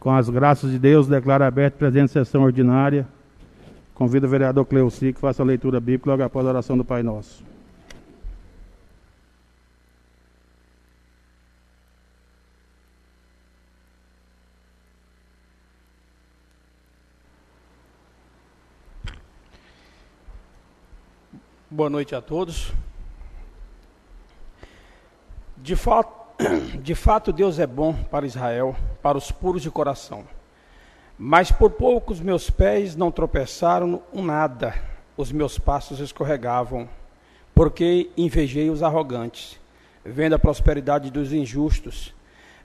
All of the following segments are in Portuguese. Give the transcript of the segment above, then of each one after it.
Com as graças de Deus, declaro aberto a presente sessão ordinária. Convido o vereador Cleuci que faça a leitura bíblica logo após a oração do Pai Nosso. Boa noite a todos. De fato, de fato, Deus é bom para Israel, para os puros de coração. Mas por poucos meus pés não tropeçaram um nada, os meus passos escorregavam, porque invejei os arrogantes, vendo a prosperidade dos injustos.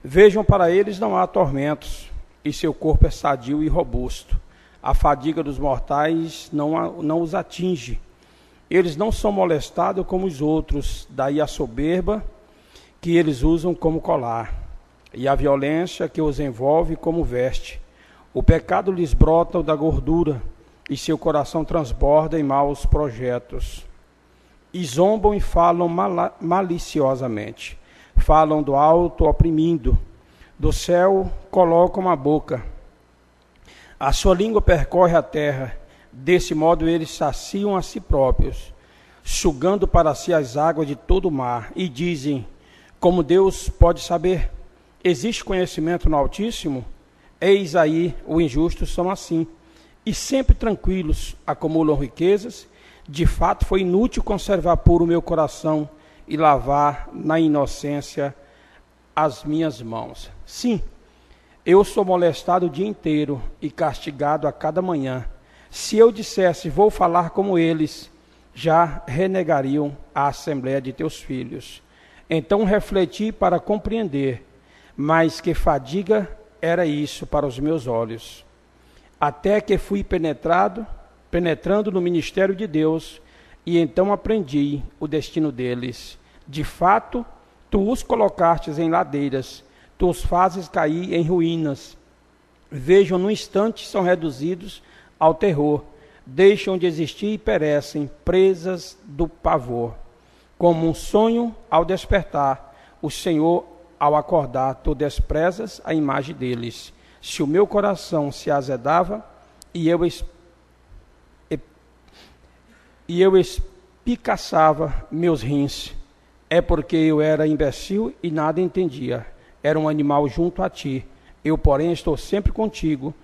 Vejam para eles não há tormentos, e seu corpo é sadio e robusto. A fadiga dos mortais não, não os atinge eles não são molestados como os outros, daí a soberba que eles usam como colar, e a violência que os envolve como veste. O pecado lhes brota da gordura, e seu coração transborda em maus projetos. E zombam e falam mal maliciosamente. Falam do alto oprimindo, do céu colocam a boca. A sua língua percorre a terra Desse modo eles saciam a si próprios, sugando para si as águas de todo o mar, e dizem: Como Deus pode saber? Existe conhecimento no Altíssimo? Eis aí, os injustos são assim, e sempre tranquilos acumulam riquezas. De fato, foi inútil conservar puro o meu coração e lavar na inocência as minhas mãos. Sim, eu sou molestado o dia inteiro e castigado a cada manhã se eu dissesse, vou falar como eles, já renegariam a assembléia de teus filhos. Então refleti para compreender, mas que fadiga era isso para os meus olhos. Até que fui penetrado, penetrando no ministério de Deus, e então aprendi o destino deles. De fato, tu os colocastes em ladeiras, tu os fazes cair em ruínas. Vejam, no instante são reduzidos ao terror, deixam de existir e perecem, presas do pavor. Como um sonho ao despertar, o Senhor, ao acordar, tu desprezas a imagem deles. Se o meu coração se azedava e eu, e eu espicaçava meus rins, é porque eu era imbecil e nada entendia. Era um animal junto a ti. Eu, porém, estou sempre contigo.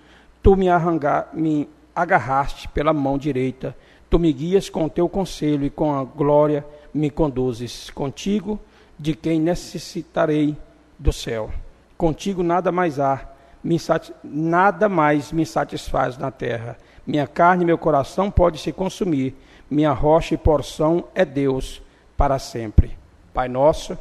Tu me, arrangar, me agarraste pela mão direita. Tu me guias com o teu conselho e com a glória me conduzes. Contigo, de quem necessitarei do céu. Contigo nada mais há, nada mais me satisfaz na terra. Minha carne e meu coração pode se consumir. Minha rocha e porção é Deus para sempre. Pai nosso,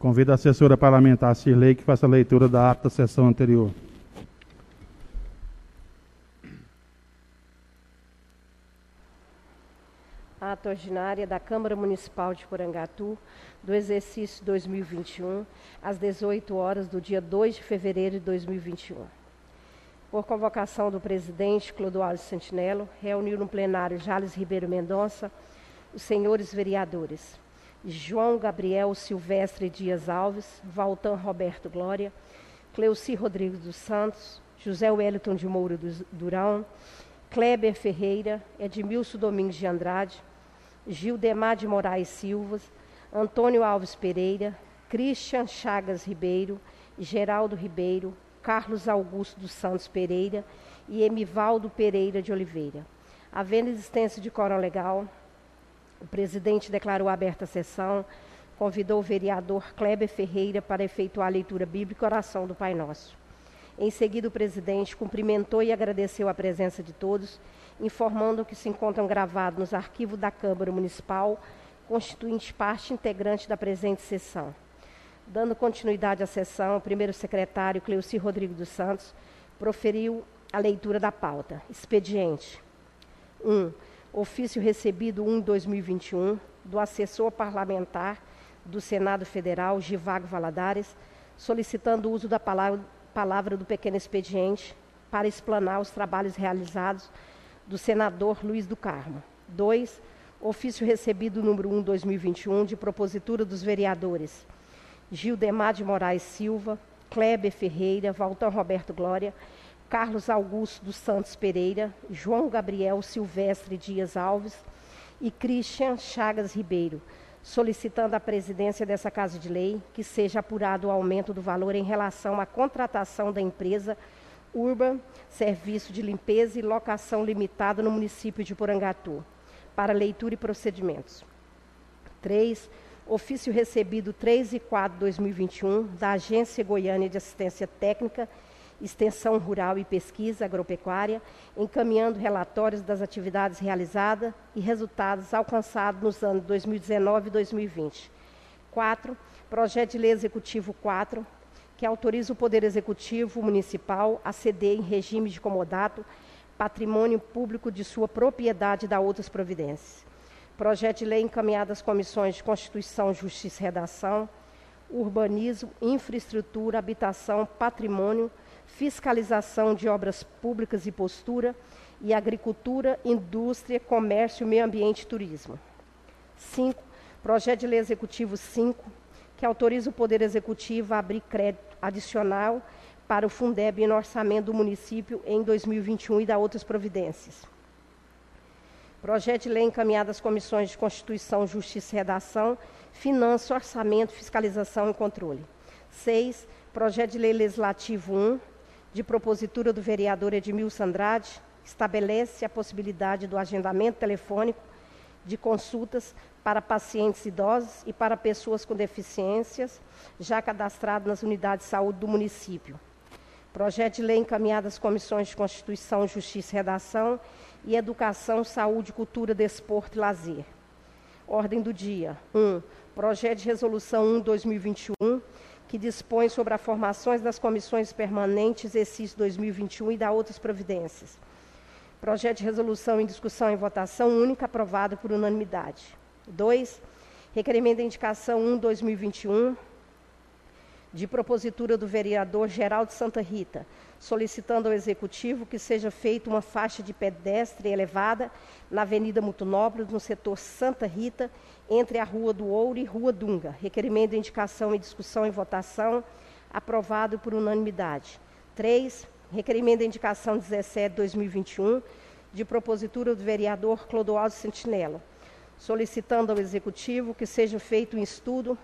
Convido a assessora parlamentar Cirlei que faça a leitura da ata da sessão anterior. Ata ordinária da Câmara Municipal de Porangatu, do exercício 2021, às 18 horas do dia 2 de fevereiro de 2021. Por convocação do presidente Clodoaldo Sentinelo, reuniu no plenário Jales Ribeiro Mendonça os senhores vereadores. João Gabriel Silvestre Dias Alves, Valtan Roberto Glória, Cleuci Rodrigues dos Santos, José Wellington de Moura Durão, Kleber Ferreira, Edmilson Domingos de Andrade, Gildemar de Moraes Silvas, Antônio Alves Pereira, Christian Chagas Ribeiro, Geraldo Ribeiro, Carlos Augusto dos Santos Pereira e Emivaldo Pereira de Oliveira. Havendo existência de quórum legal, o presidente declarou aberta a sessão, convidou o vereador Kleber Ferreira para efetuar a leitura bíblica e oração do Pai Nosso. Em seguida, o presidente cumprimentou e agradeceu a presença de todos, informando que se encontram gravados nos arquivos da Câmara Municipal, constituinte parte integrante da presente sessão. Dando continuidade à sessão, o primeiro secretário, Cleuci Rodrigues dos Santos, proferiu a leitura da pauta. Expediente. 1. Um, ofício recebido 1 2021 do assessor parlamentar do Senado Federal, Givago Valadares, solicitando o uso da palavra palavra do pequeno expediente para explanar os trabalhos realizados do senador Luiz do Carmo. 2. Ofício recebido número 1 2021 de propositura dos vereadores Gildemar de Moraes Silva, Kleber Ferreira, Valtão Roberto Glória, Carlos Augusto dos Santos Pereira, João Gabriel Silvestre Dias Alves e Christian Chagas Ribeiro, solicitando à presidência dessa Casa de Lei que seja apurado o aumento do valor em relação à contratação da empresa Urban Serviço de Limpeza e Locação Limitada no município de Porangatu, para leitura e procedimentos. 3. Ofício recebido 3 e 4 de 2021 da Agência Goiânia de Assistência Técnica Extensão Rural e Pesquisa Agropecuária, encaminhando relatórios das atividades realizadas e resultados alcançados nos anos 2019 e 2020. 4. Projeto de Lei Executivo 4, que autoriza o Poder Executivo Municipal a ceder em regime de comodato patrimônio público de sua propriedade da outras providências. Projeto de lei encaminhado às comissões de Constituição, Justiça e Redação, Urbanismo, Infraestrutura, Habitação, Patrimônio, fiscalização de obras públicas e postura, e agricultura, indústria, comércio, meio ambiente e turismo. 5. Projeto de Lei Executivo 5, que autoriza o Poder Executivo a abrir crédito adicional para o Fundeb no orçamento do município em 2021 e da outras providências. Projeto de lei encaminhado às comissões de Constituição, Justiça e Redação, Finanças, Orçamento, Fiscalização e Controle. 6. Projeto de lei legislativo 1, de propositura do vereador Edmilson Andrade, estabelece a possibilidade do agendamento telefônico de consultas para pacientes idosos e para pessoas com deficiências, já cadastrados nas unidades de saúde do município. Projeto de lei encaminhado às comissões de Constituição, Justiça e Redação e Educação, Saúde, Cultura, Desporto e Lazer. Ordem do dia. 1. Um, projeto de Resolução 1-2021 que dispõe sobre as formações das comissões permanentes exercício 2021 e da outras providências. Projeto de resolução em discussão e votação única aprovado por unanimidade. 2. Requerimento de indicação 1-2021 de propositura do vereador Geraldo Santa Rita, solicitando ao Executivo que seja feita uma faixa de pedestre elevada na Avenida Mutunópolis, no setor Santa Rita, entre a Rua do Ouro e Rua Dunga. Requerimento de indicação e discussão e votação, aprovado por unanimidade. 3. Requerimento de indicação 17-2021, de propositura do vereador Clodoaldo Sentinela, solicitando ao Executivo que seja feito um estudo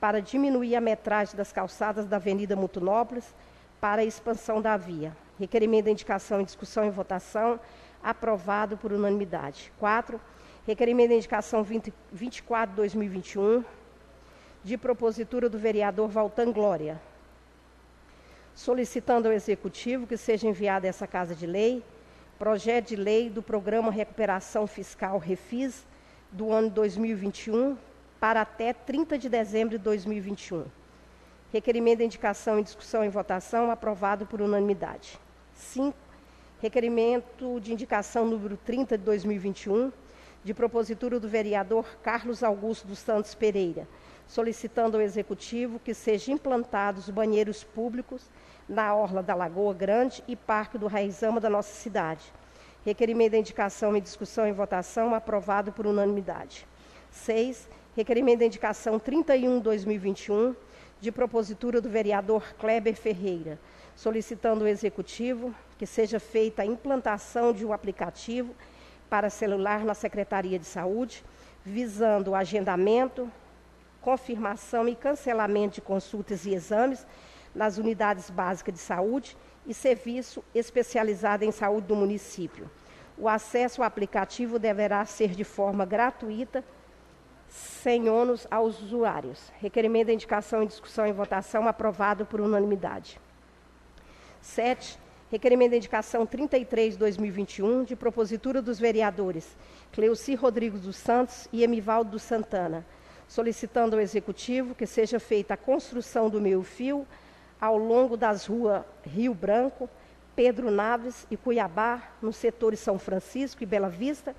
para diminuir a metragem das calçadas da Avenida Mutunópolis para a expansão da via. Requerimento de indicação em discussão e votação, aprovado por unanimidade. 4. Requerimento de indicação 20, 24 2021, de propositura do vereador Valtan Glória, solicitando ao Executivo que seja enviado a essa Casa de Lei projeto de lei do Programa Recuperação Fiscal Refis do ano 2021 para até 30 de dezembro de 2021. Requerimento de indicação em discussão e votação aprovado por unanimidade. 5. Requerimento de indicação número 30 de 2021, de propositura do vereador Carlos Augusto dos Santos Pereira, solicitando ao Executivo que sejam implantados banheiros públicos na Orla da Lagoa Grande e Parque do Raizama da nossa cidade. Requerimento de indicação em discussão e votação aprovado por unanimidade. 6 Requerimento de indicação 31-2021, de propositura do vereador Kleber Ferreira, solicitando ao Executivo que seja feita a implantação de um aplicativo para celular na Secretaria de Saúde, visando o agendamento, confirmação e cancelamento de consultas e exames nas unidades básicas de saúde e serviço especializado em saúde do município. O acesso ao aplicativo deverá ser de forma gratuita sem ônus aos usuários. Requerimento de indicação em discussão e votação aprovado por unanimidade. 7. Requerimento de indicação 33-2021, de propositura dos vereadores Cleuci Rodrigues dos Santos e Emivaldo dos Santana, solicitando ao Executivo que seja feita a construção do meio-fio ao longo das ruas Rio Branco, Pedro Naves e Cuiabá, nos setores São Francisco e Bela Vista.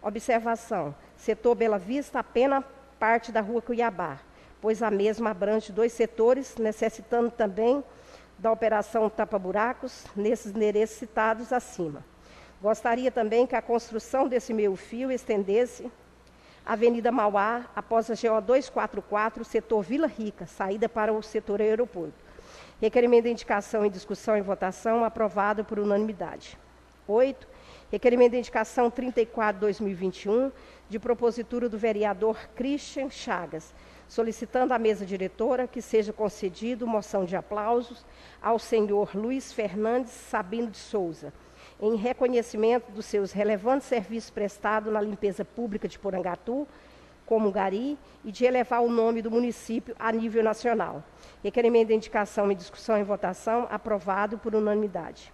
Observação: setor Bela Vista, apenas parte da rua Cuiabá, pois a mesma abrange dois setores, necessitando também da operação tapa-buracos nesses endereços citados acima. Gostaria também que a construção desse meio-fio estendesse a Avenida Mauá, após a GO 244, setor Vila Rica, saída para o setor aeroporto. Requerimento de indicação em discussão e votação, aprovado por unanimidade. 8. Requerimento de indicação 34-2021, de propositura do vereador Christian Chagas, solicitando à mesa diretora que seja concedido moção de aplausos ao senhor Luiz Fernandes Sabino de Souza, em reconhecimento dos seus relevantes serviços prestados na limpeza pública de Porangatu, como Gari, e de elevar o nome do município a nível nacional. Requerimento de indicação em discussão e votação, aprovado por unanimidade.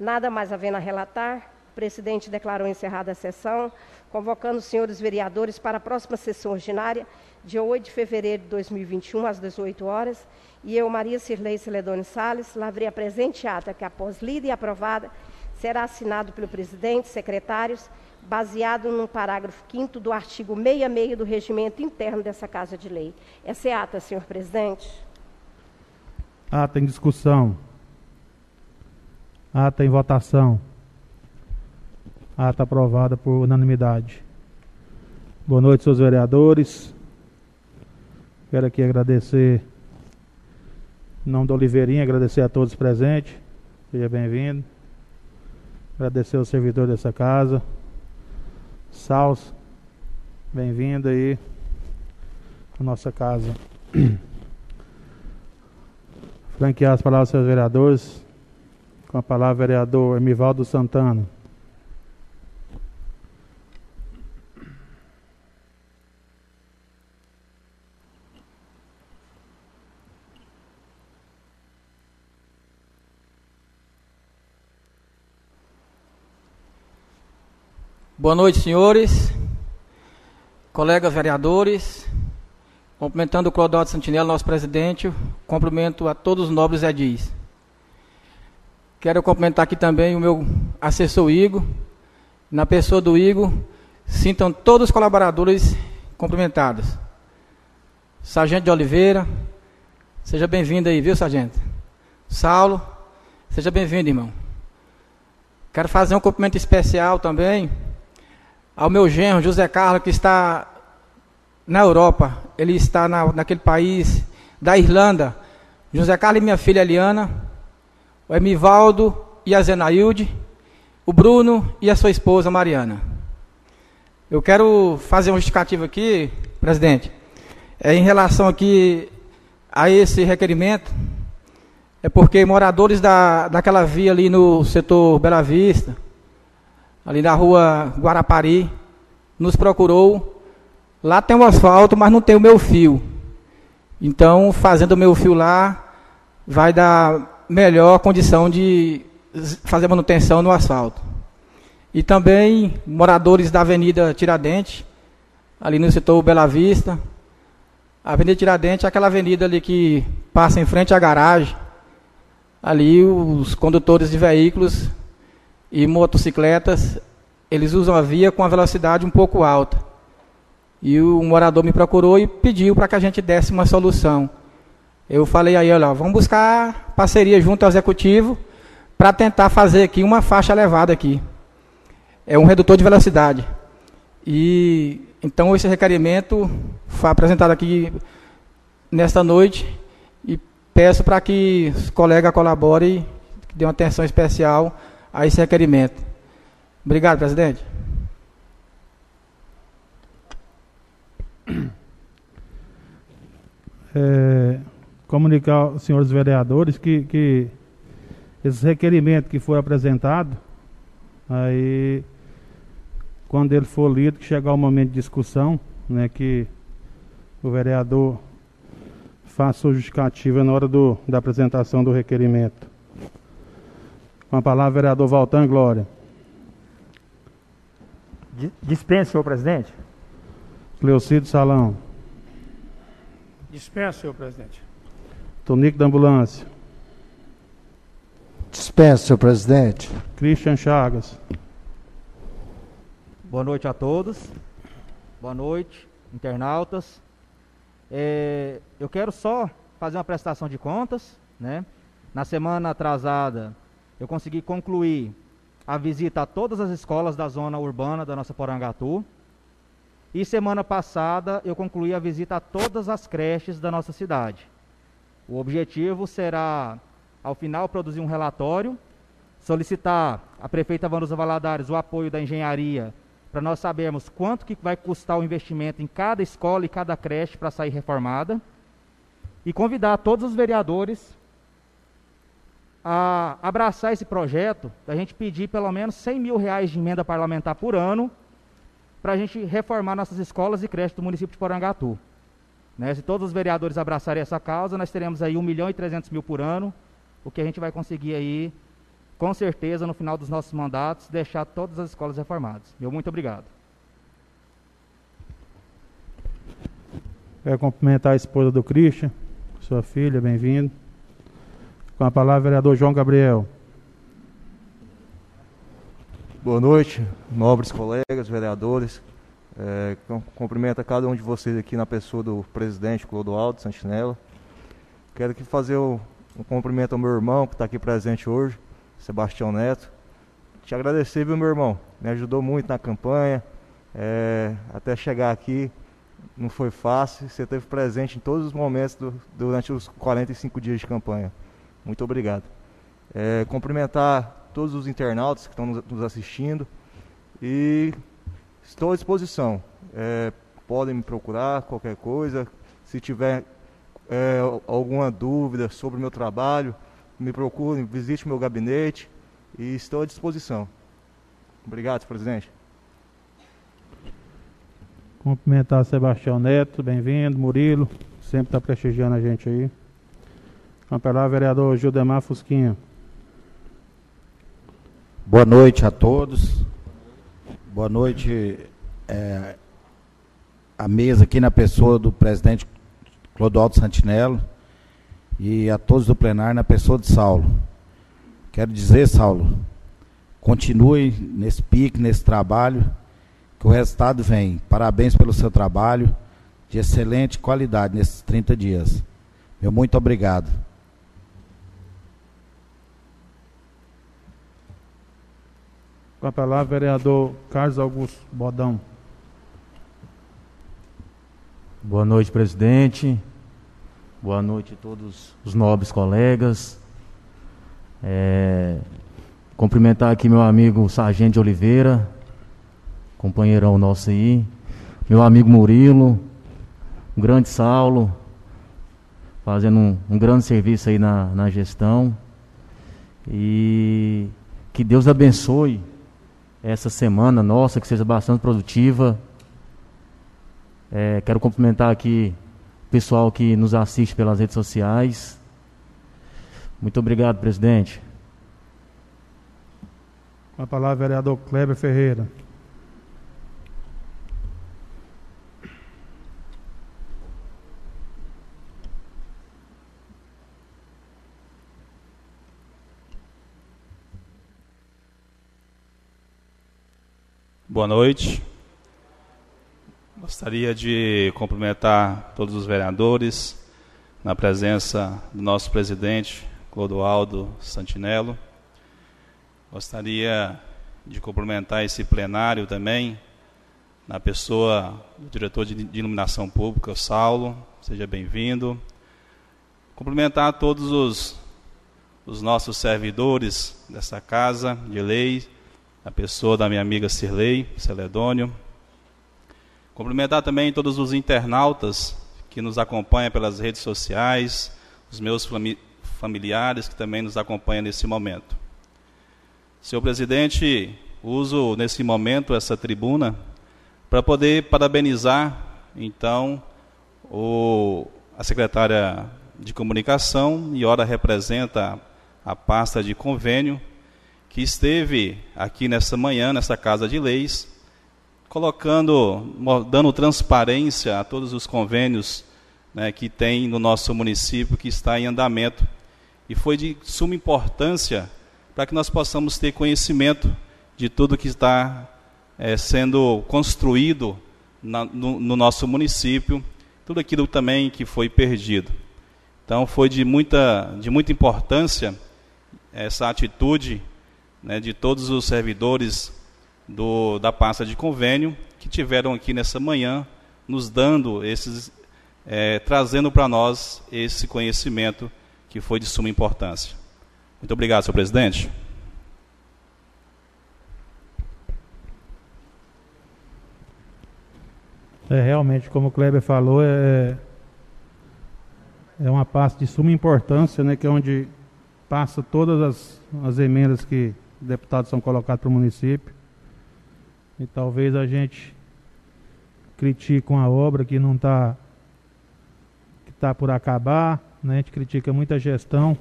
Nada mais havendo a relatar, o presidente declarou encerrada a sessão, convocando os senhores vereadores para a próxima sessão ordinária, dia 8 de fevereiro de 2021, às 18 horas, e eu, Maria Cirlei Celedone Salles, lavrei a presente ata que, após lida e aprovada, será assinado pelo presidente, secretários, baseado no parágrafo 5 do artigo 66 do regimento interno dessa Casa de Lei. Essa é a ata, senhor presidente. Ata em discussão. Ata em votação. Ata aprovada por unanimidade. Boa noite, senhores vereadores. Quero aqui agradecer, em nome do Oliveirinha, agradecer a todos presentes. Seja bem-vindo. Agradecer ao servidor dessa casa. Salso, bem-vindo aí à nossa casa. Franquear as palavras dos seus vereadores, com a palavra vereador Emivaldo Santana. Boa noite, senhores, colegas vereadores, cumprimentando o Clodoaldo Santinella, nosso presidente, cumprimento a todos os nobres edis. Quero cumprimentar aqui também o meu assessor Igor, na pessoa do Igor, sintam todos os colaboradores cumprimentados. Sargento de Oliveira, seja bem-vindo aí, viu, sargento? Saulo, seja bem-vindo, irmão. Quero fazer um cumprimento especial também ao meu genro José Carlos, que está na Europa, ele está na, naquele país da Irlanda. José Carlos e minha filha Eliana, o Emivaldo e a Zenailde, o Bruno e a sua esposa Mariana. Eu quero fazer um justificativo aqui, presidente, é, em relação aqui a esse requerimento, é porque moradores da, daquela via ali no setor Bela Vista, ali na rua Guarapari, nos procurou. Lá tem o asfalto, mas não tem o meu fio. Então, fazendo o meu fio lá, vai dar melhor condição de fazer manutenção no asfalto. E também moradores da Avenida Tiradentes, ali no setor Bela Vista. A Avenida Tiradentes é aquela avenida ali que passa em frente à garagem. Ali os condutores de veículos e motocicletas, eles usam a via com a velocidade um pouco alta. E o morador me procurou e pediu para que a gente desse uma solução. Eu falei aí, olha, vamos buscar parceria junto ao executivo para tentar fazer aqui uma faixa elevada aqui. É um redutor de velocidade. E então esse requerimento foi apresentado aqui nesta noite e peço para que os colegas colaborem, que dêem uma atenção especial a esse requerimento. Obrigado, presidente. É, comunicar aos senhores vereadores que, que esse requerimento que foi apresentado, aí quando ele for lido, que chegar o momento de discussão, né, que o vereador faça a justificativa na hora do, da apresentação do requerimento. Com a palavra, vereador Valtan Glória. Dispense, senhor presidente. Cleocido Salão. Dispensa, senhor presidente. Tonico da Ambulância. Dispensa, senhor presidente. Christian Chagas. Boa noite a todos. Boa noite, internautas. É, eu quero só fazer uma prestação de contas, né? Na semana atrasada, eu consegui concluir a visita a todas as escolas da zona urbana da nossa Porangatu. E semana passada eu concluí a visita a todas as creches da nossa cidade. O objetivo será, ao final, produzir um relatório, solicitar à prefeita Vanusa Valadares o apoio da engenharia para nós sabermos quanto que vai custar o investimento em cada escola e cada creche para sair reformada. E convidar todos os vereadores a abraçar esse projeto, da gente pedir pelo menos 100 mil reais de emenda parlamentar por ano para a gente reformar nossas escolas e creches do município de Porangatu. Né? Se todos os vereadores abraçarem essa causa, nós teremos aí 1 milhão e 300 mil por ano, o que a gente vai conseguir aí, com certeza, no final dos nossos mandatos, deixar todas as escolas reformadas. Meu muito obrigado. Quero cumprimentar a esposa do Christian, sua filha, bem-vindo. Com a palavra, vereador João Gabriel. Boa noite, nobres colegas, vereadores. É, cumprimento a cada um de vocês aqui na pessoa do presidente Clodoaldo Santinella. Quero aqui fazer um, um cumprimento ao meu irmão que está aqui presente hoje, Sebastião Neto. Te agradecer, viu, meu irmão? Me ajudou muito na campanha. É, até chegar aqui não foi fácil. Você esteve presente em todos os momentos do, durante os 45 dias de campanha. Muito obrigado. É, cumprimentar todos os internautas que estão nos assistindo e estou à disposição. É, podem me procurar, qualquer coisa. Se tiver é, alguma dúvida sobre o meu trabalho, me procurem, visite meu gabinete e estou à disposição. Obrigado, presidente. Cumprimentar Sebastião Neto, bem-vindo, Murilo, sempre está prestigiando a gente aí. Campelar, vereador Gildemar Fusquinha. Boa noite a todos. Boa noite é, a mesa aqui na pessoa do presidente Clodoaldo Santinello e a todos do plenário na pessoa de Saulo. Quero dizer, Saulo, continue nesse pique, nesse trabalho, que o resultado vem. Parabéns pelo seu trabalho de excelente qualidade nesses 30 dias. Meu muito obrigado. Com a palavra, vereador Carlos Augusto Bodão. Boa noite, presidente. Boa noite a todos os nobres colegas. É, cumprimentar aqui meu amigo Sargento Oliveira, companheirão nosso aí. Meu amigo Murilo, um grande Saulo, fazendo um, um grande serviço aí na, na gestão. E que Deus abençoe essa semana nossa, que seja bastante produtiva. É, quero cumprimentar aqui o pessoal que nos assiste pelas redes sociais. Muito obrigado, presidente. Com a palavra, vereador Kleber Ferreira. Boa noite. Gostaria de cumprimentar todos os vereadores, na presença do nosso presidente, Clodoaldo Santinello. Gostaria de cumprimentar esse plenário também, na pessoa do diretor de iluminação pública, o Saulo, seja bem-vindo. Cumprimentar todos os, os nossos servidores dessa casa de lei, a pessoa da minha amiga Cirlei Celedônio. Cumprimentar também todos os internautas que nos acompanham pelas redes sociais, os meus familiares que também nos acompanham nesse momento. Senhor presidente, uso nesse momento essa tribuna para poder parabenizar, então, o, a secretária de comunicação, e ora representa a pasta de convênio, que esteve aqui nessa manhã, nessa Casa de Leis, colocando, dando transparência a todos os convênios né, que tem no nosso município, que está em andamento. E foi de suma importância para que nós possamos ter conhecimento de tudo que está é, sendo construído na, no, no nosso município, tudo aquilo também que foi perdido. Então foi de muita, de muita importância essa atitude né, de todos os servidores do, da pasta de convênio que tiveram aqui nessa manhã nos dando esses, é, trazendo para nós esse conhecimento que foi de suma importância. Muito obrigado, senhor presidente. É, realmente, como o Kleber falou, é, é uma pasta de suma importância, né, que é onde passa todas as, as emendas que deputados são colocados para o município. E talvez a gente critique uma obra que não está que tá por acabar, né? a gente critica muita gestão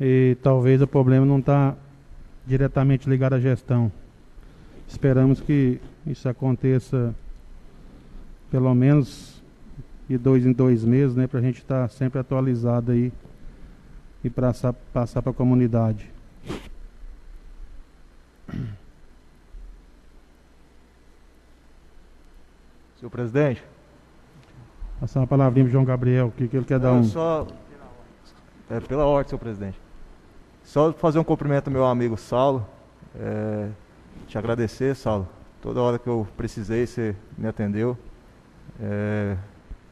e talvez o problema não está diretamente ligado à gestão. Esperamos que isso aconteça pelo menos de dois em dois meses, né, para a gente estar tá sempre atualizado aí e passar passar para a comunidade. Senhor presidente. Passar uma palavrinha para João Gabriel, que, que ele quer dar um. Só, é, pela ordem, senhor presidente. Só fazer um cumprimento ao meu amigo Saulo. É, te agradecer, Saulo. Toda hora que eu precisei, você me atendeu. É,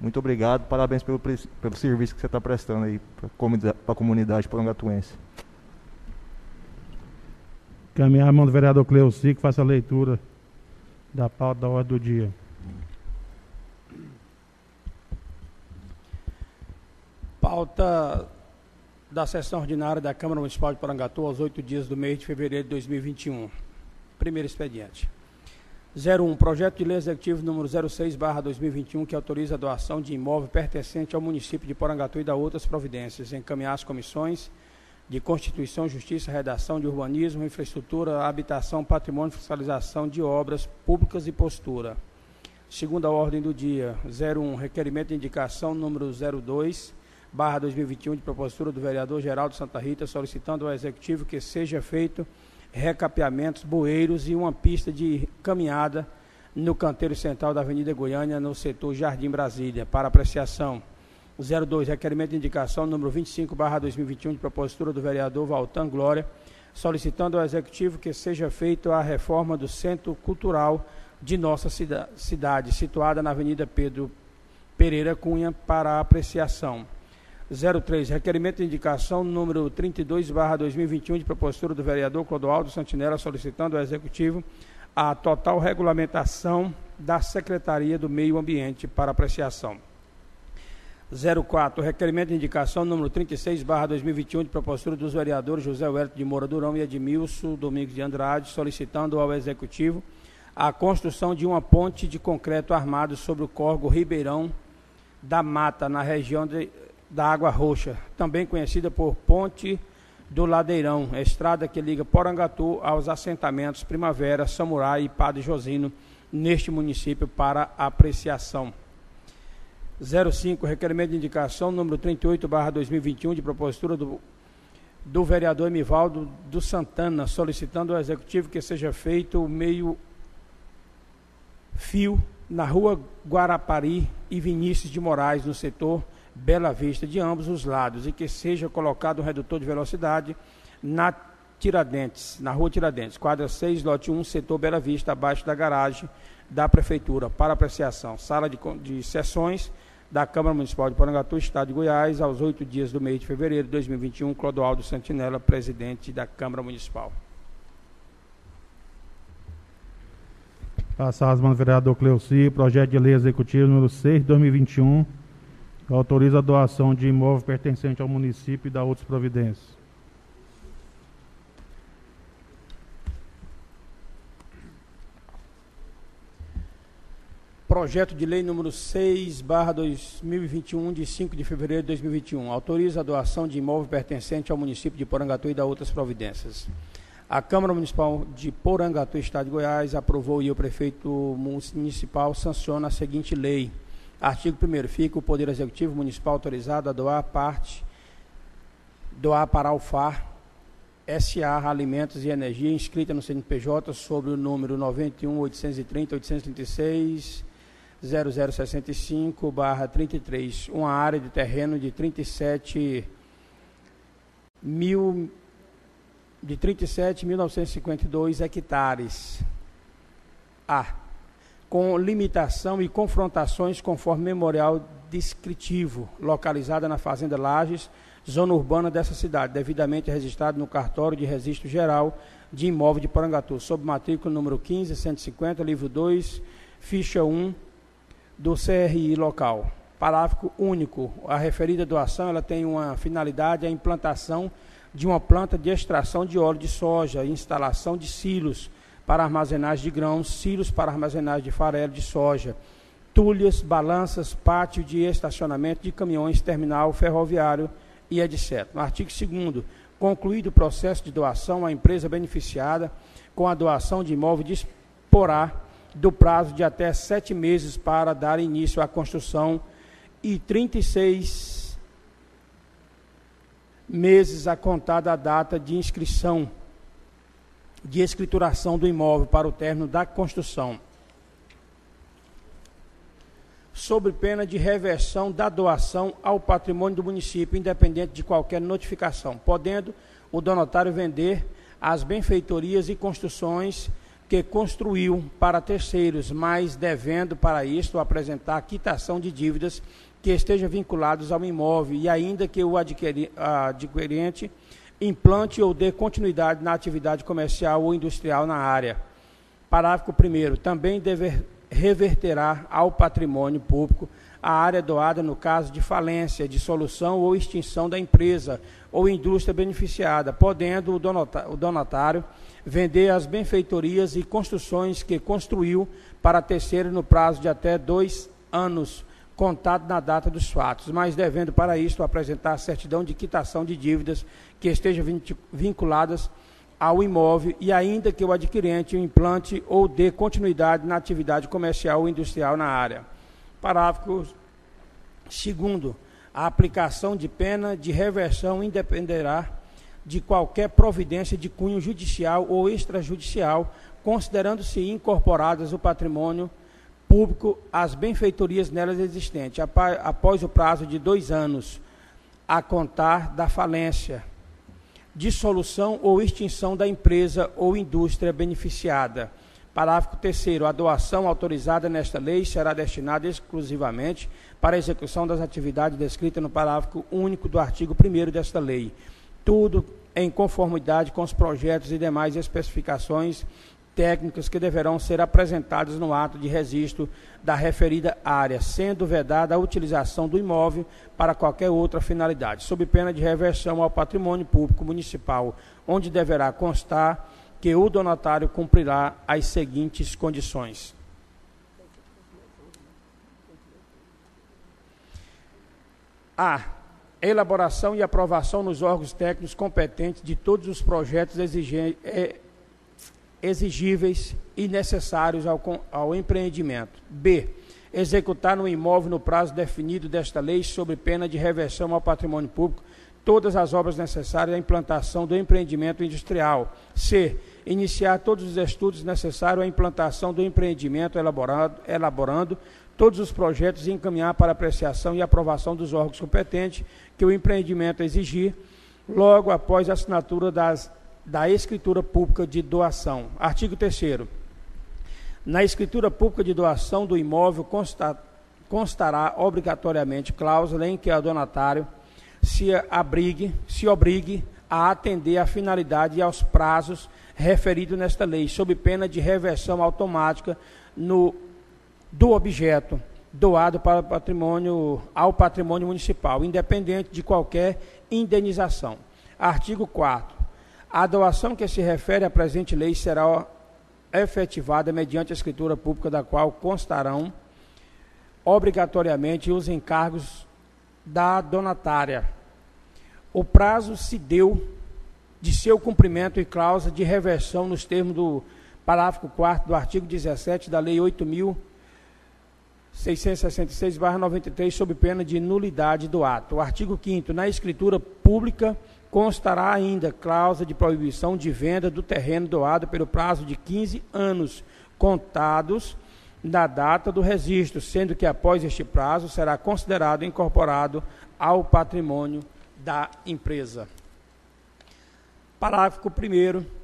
muito obrigado, parabéns pelo, pelo serviço que você está prestando aí para a comunidade porangatuense. Caminhar a mão do vereador Cleuci, que faça a leitura da pauta da ordem do dia. Pauta da sessão ordinária da Câmara Municipal de Porangatu aos oito dias do mês de fevereiro de 2021. Primeiro expediente. 01, projeto de lei executivo número 06, barra 2021, que autoriza a doação de imóvel pertencente ao município de Porangatu e da outras providências, encaminhar as comissões de Constituição, Justiça, Redação de Urbanismo, Infraestrutura, Habitação, Patrimônio, Fiscalização de Obras Públicas e Postura. Segunda ordem do dia, 01, requerimento de indicação número 02, barra 2021, de propositura do vereador Geraldo Santa Rita, solicitando ao Executivo que seja feito recapeamentos, bueiros e uma pista de caminhada no canteiro central da Avenida Goiânia, no setor Jardim Brasília, para apreciação. 02, requerimento de indicação número 25, barra 2021, de propositura do vereador Valtan Glória, solicitando ao Executivo que seja feita a reforma do Centro Cultural de nossa cidade, situada na Avenida Pedro Pereira Cunha, para apreciação. 03, requerimento de indicação número 32, barra 2021, de propositura do vereador Clodoaldo Santinella, solicitando ao Executivo a total regulamentação da Secretaria do Meio Ambiente para apreciação. 04, requerimento de indicação número 36, barra 2021, de propositura dos vereadores José Huerto de Moura Durão e Edmilson Domingos de Andrade, solicitando ao Executivo a construção de uma ponte de concreto armado sobre o córrego Ribeirão da Mata, na região de da Água Roxa, também conhecida por Ponte do Ladeirão, estrada que liga Porangatu aos assentamentos Primavera, Samurai e Padre Josino, neste município, para apreciação. 05, requerimento de indicação número 38, barra 2021, de propositura do, do vereador Emivaldo do Santana, solicitando ao Executivo que seja feito o meio fio na rua Guarapari e Vinícius de Moraes, no setor Bela Vista de ambos os lados e que seja colocado um redutor de velocidade na Tiradentes, na rua Tiradentes, quadra 6, lote 1, setor Bela Vista, abaixo da garagem da Prefeitura, para apreciação. Sala de, de sessões da Câmara Municipal de Porangatu, Estado de Goiás, aos oito dias do mês de fevereiro de 2021, Clodoaldo Santinella, presidente da Câmara Municipal. Passar as mãos do vereador Cleuci, projeto de lei executivo número 6 de 2021 Autoriza a doação de imóvel pertencente ao município e da outras providências. Projeto de Lei número 6, barra 2021, de 5 de fevereiro de 2021. Autoriza a doação de imóvel pertencente ao município de Porangatu e da outras providências. A Câmara Municipal de Porangatu, Estado de Goiás, aprovou e o prefeito municipal sanciona a seguinte lei. Artigo 1 Fica o Poder Executivo Municipal autorizado a doar parte, doar para a SA Alimentos e Energia, inscrita no CNPJ sobre o número 91 830 836 0065/33, uma área de terreno de 37 mil de 37.952 hectares. A. Com limitação e confrontações conforme memorial descritivo, localizada na Fazenda Lages, zona urbana dessa cidade, devidamente registrado no cartório de registro geral de imóvel de Parangatu, sob matrícula número 15150, livro 2, ficha 1 do CRI local. Parágrafo único. A referida doação ela tem uma finalidade a implantação de uma planta de extração de óleo de soja, instalação de silos para armazenagem de grãos, silos para armazenagem de farelo de soja, tulhas, balanças, pátio de estacionamento de caminhões, terminal ferroviário e etc. No artigo 2 concluído o processo de doação à empresa beneficiada com a doação de imóvel disporá do prazo de até sete meses para dar início à construção e 36 meses a contar da data de inscrição, de escrituração do imóvel para o término da construção, sob pena de reversão da doação ao patrimônio do município, independente de qualquer notificação, podendo o donatário vender as benfeitorias e construções que construiu para terceiros, mas devendo para isto apresentar quitação de dívidas que estejam vinculados ao imóvel e ainda que o adquirente implante ou dê continuidade na atividade comercial ou industrial na área. Parágrafo 1 também deve reverterá ao patrimônio público a área doada no caso de falência, dissolução ou extinção da empresa ou indústria beneficiada, podendo o donatário vender as benfeitorias e construções que construiu para terceiro no prazo de até dois anos, contado na data dos fatos, mas devendo para isto apresentar certidão de quitação de dívidas que estejam vinculadas ao imóvel e ainda que o adquirente o implante ou dê continuidade na atividade comercial ou industrial na área. Parágrafo segundo, a aplicação de pena de reversão independerá de qualquer providência de cunho judicial ou extrajudicial, considerando-se incorporadas o patrimônio público as benfeitorias nelas existentes, após o prazo de dois anos a contar da falência, dissolução ou extinção da empresa ou indústria beneficiada. Parágrafo 3 A doação autorizada nesta lei será destinada exclusivamente para a execução das atividades descritas no parágrafo único do artigo 1 desta lei. Tudo em conformidade com os projetos e demais especificações técnicas que deverão ser apresentadas no ato de registro da referida área, sendo vedada a utilização do imóvel para qualquer outra finalidade, sob pena de reversão ao patrimônio público municipal, onde deverá constar que o donatário cumprirá as seguintes condições. A. Elaboração e aprovação nos órgãos técnicos competentes de todos os projetos exigentes exigíveis e necessários ao, ao empreendimento. B. Executar no imóvel no prazo definido desta lei, sob pena de reversão ao patrimônio público, todas as obras necessárias à implantação do empreendimento industrial. C. Iniciar todos os estudos necessários à implantação do empreendimento, elaborado, elaborando todos os projetos e encaminhar para apreciação e aprovação dos órgãos competentes que o empreendimento exigir, logo após a assinatura das da escritura pública de doação. Artigo 3 Na escritura pública de doação do imóvel consta, constará obrigatoriamente cláusula em que o donatário se abrigue, se obrigue a atender à finalidade e aos prazos referidos nesta lei, sob pena de reversão automática no, do objeto doado para o patrimônio, ao patrimônio municipal, independente de qualquer indenização. Artigo 4 a doação que se refere à presente lei será efetivada mediante a escritura pública da qual constarão obrigatoriamente os encargos da donatária. O prazo se deu de seu cumprimento e cláusula de reversão nos termos do parágrafo 4 do artigo 17 da Lei 8.666-93, sob pena de nulidade do ato. O artigo 5 na escritura pública constará ainda cláusula de proibição de venda do terreno doado pelo prazo de 15 anos contados da data do registro, sendo que após este prazo será considerado incorporado ao patrimônio da empresa. Parágrafo 1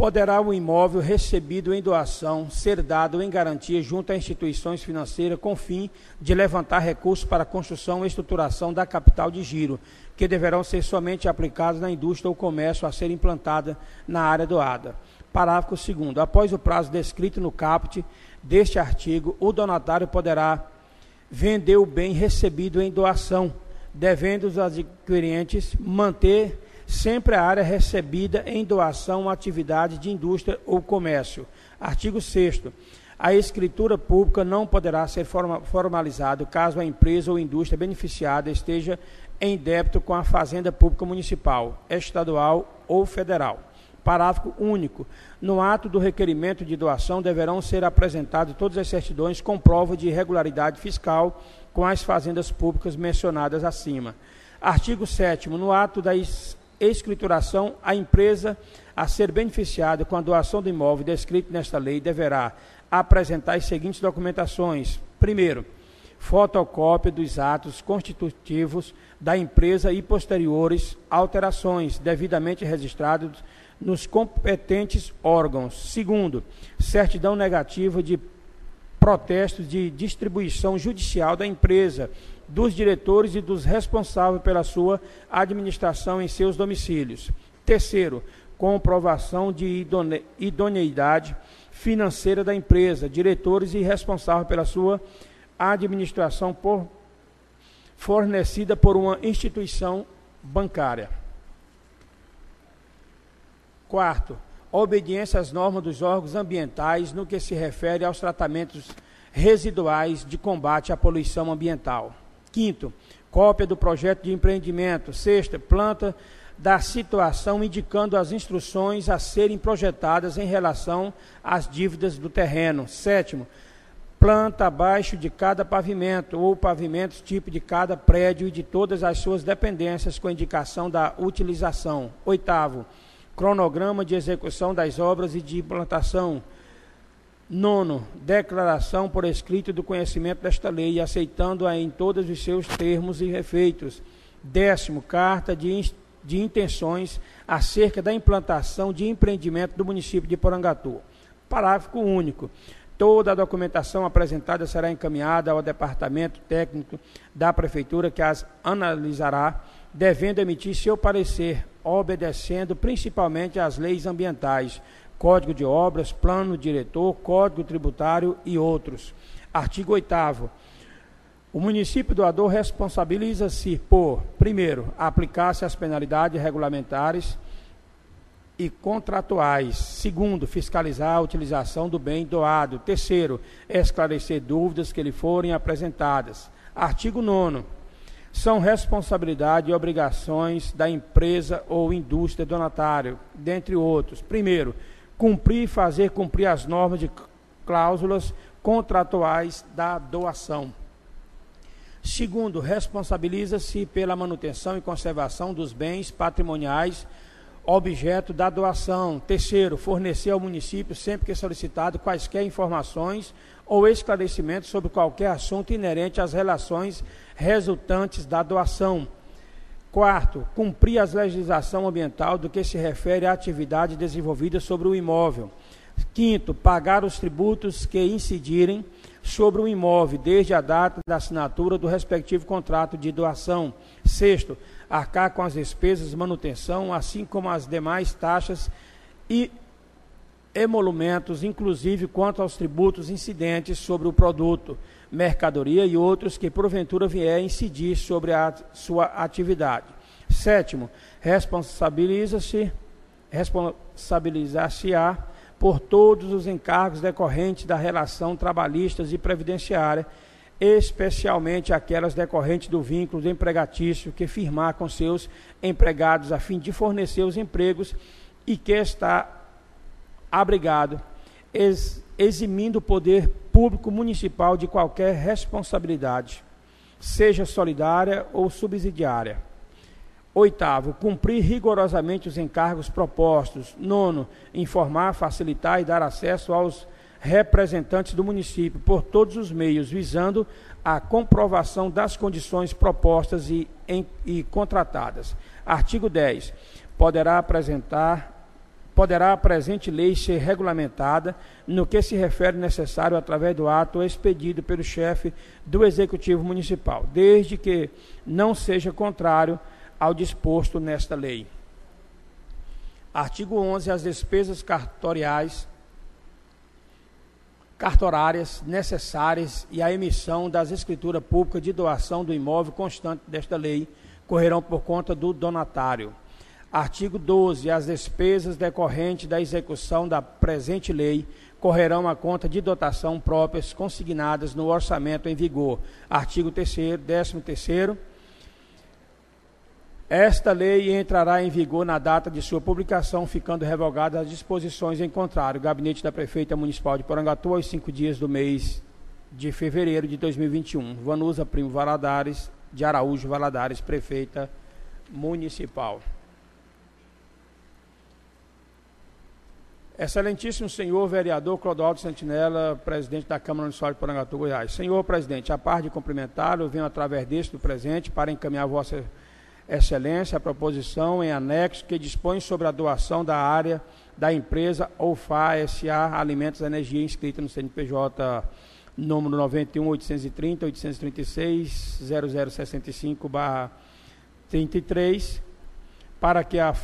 poderá o imóvel recebido em doação ser dado em garantia junto a instituições financeiras com fim de levantar recursos para a construção e estruturação da capital de giro, que deverão ser somente aplicados na indústria ou comércio a ser implantada na área doada. Parágrafo 2 Após o prazo descrito no caput deste artigo, o donatário poderá vender o bem recebido em doação, devendo os adquirentes manter sempre a área recebida em doação uma atividade de indústria ou comércio. Artigo 6 a escritura pública não poderá ser formalizada caso a empresa ou indústria beneficiada esteja em débito com a Fazenda Pública Municipal, estadual ou federal. Parágrafo único. No ato do requerimento de doação deverão ser apresentadas todas as certidões com prova de irregularidade fiscal com as fazendas públicas mencionadas acima. Artigo 7 No ato da escrituração, a empresa a ser beneficiada com a doação do imóvel descrito nesta lei deverá apresentar as seguintes documentações. Primeiro, fotocópia dos atos constitutivos da empresa e posteriores alterações devidamente registrados nos competentes órgãos. Segundo, certidão negativa de protestos de distribuição judicial da empresa, dos diretores e dos responsáveis pela sua administração em seus domicílios. Terceiro, comprovação de idoneidade financeira da empresa, diretores e responsáveis pela sua administração por, fornecida por uma instituição bancária. Quarto, obediência às normas dos órgãos ambientais no que se refere aos tratamentos residuais de combate à poluição ambiental. Quinto, cópia do projeto de empreendimento. Sexta, planta da situação indicando as instruções a serem projetadas em relação às dívidas do terreno. Sétimo, planta abaixo de cada pavimento ou pavimentos tipo de cada prédio e de todas as suas dependências com indicação da utilização. Oitavo, cronograma de execução das obras e de implantação. Nono, declaração por escrito do conhecimento desta lei, aceitando-a em todos os seus termos e efeitos. Décimo, carta de, de intenções acerca da implantação de empreendimento do município de Porangatu. Parágrafo único. Toda a documentação apresentada será encaminhada ao departamento técnico da Prefeitura, que as analisará, devendo emitir seu parecer obedecendo principalmente às leis ambientais, Código de Obras, Plano Diretor, Código Tributário e outros. Artigo 8 o município doador responsabiliza-se por, primeiro, aplicar-se as penalidades regulamentares e contratuais. Segundo, fiscalizar a utilização do bem doado. Terceiro, esclarecer dúvidas que lhe forem apresentadas. Artigo 9 são responsabilidade e obrigações da empresa ou indústria donatário, dentre outros. Primeiro, cumprir e fazer cumprir as normas de cláusulas contratuais da doação. Segundo, responsabiliza-se pela manutenção e conservação dos bens patrimoniais objeto da doação. Terceiro, fornecer ao município, sempre que solicitado, quaisquer informações ou esclarecimentos sobre qualquer assunto inerente às relações resultantes da doação. Quarto, cumprir a legislação ambiental do que se refere à atividade desenvolvida sobre o imóvel. Quinto, pagar os tributos que incidirem sobre o imóvel desde a data da assinatura do respectivo contrato de doação. Sexto, arcar com as despesas de manutenção, assim como as demais taxas e emolumentos, inclusive quanto aos tributos incidentes sobre o produto, mercadoria e outros que porventura vier incidir sobre a sua atividade. Sétimo, responsabiliza-se responsabilizar-se-á por todos os encargos decorrentes da relação trabalhistas e previdenciária especialmente aquelas decorrentes do vínculo empregatício que firmar com seus empregados a fim de fornecer os empregos e que está abrigado, ex, eximindo o poder público municipal de qualquer responsabilidade, seja solidária ou subsidiária. Oitavo, cumprir rigorosamente os encargos propostos. Nono, informar, facilitar e dar acesso aos representantes do município por todos os meios, visando a comprovação das condições propostas e, em, e contratadas. Artigo 10. Poderá apresentar poderá a presente lei ser regulamentada no que se refere necessário através do ato expedido pelo chefe do Executivo Municipal, desde que não seja contrário ao disposto nesta lei. Artigo 11. As despesas cartoriais cartorárias necessárias e a emissão das escrituras públicas de doação do imóvel constante desta lei correrão por conta do donatário. Artigo 12. As despesas decorrentes da execução da presente lei correrão à conta de dotação próprias consignadas no orçamento em vigor. Artigo 3 13 terceiro esta lei entrará em vigor na data de sua publicação, ficando revogadas as disposições em contrário. Gabinete da Prefeita Municipal de Porangatu, aos cinco dias do mês de fevereiro de 2021. Vanusa Primo Valadares, de Araújo Valadares, Prefeita Municipal. Excelentíssimo senhor vereador Clodoaldo Santinella, presidente da Câmara Municipal de Porangatu, Goiás. Senhor presidente, a par de cumprimentá-lo, venho através deste do presente para encaminhar vossa Excelência a proposição em anexo que dispõe sobre a doação da área da empresa OFA SA Alimentos e Energia inscrita no CNPJ número 91 830 836 0065 33 para que a,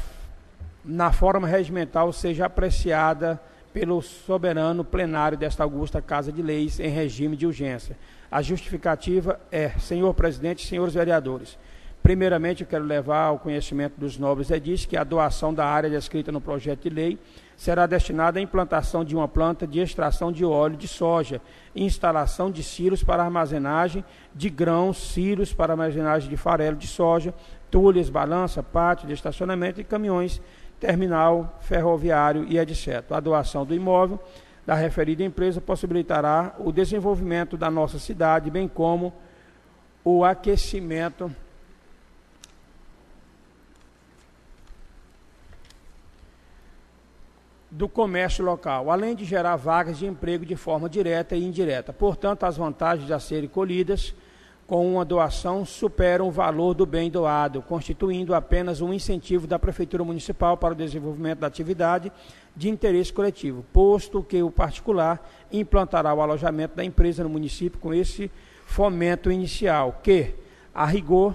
na forma regimental seja apreciada pelo soberano plenário desta augusta Casa de Leis em regime de urgência. A justificativa é, senhor presidente e senhores vereadores, Primeiramente, eu quero levar ao conhecimento dos nobres edis que a doação da área descrita no projeto de lei será destinada à implantação de uma planta de extração de óleo de soja, instalação de silos para armazenagem de grãos, silos para armazenagem de farelo de soja, tulhas, balança, pátio de estacionamento e caminhões, terminal ferroviário e etc. A doação do imóvel da referida empresa possibilitará o desenvolvimento da nossa cidade, bem como o aquecimento do comércio local, além de gerar vagas de emprego de forma direta e indireta. Portanto, as vantagens a serem colhidas com uma doação superam o valor do bem doado, constituindo apenas um incentivo da Prefeitura Municipal para o desenvolvimento da atividade de interesse coletivo, posto que o particular implantará o alojamento da empresa no município com esse fomento inicial, que, a rigor,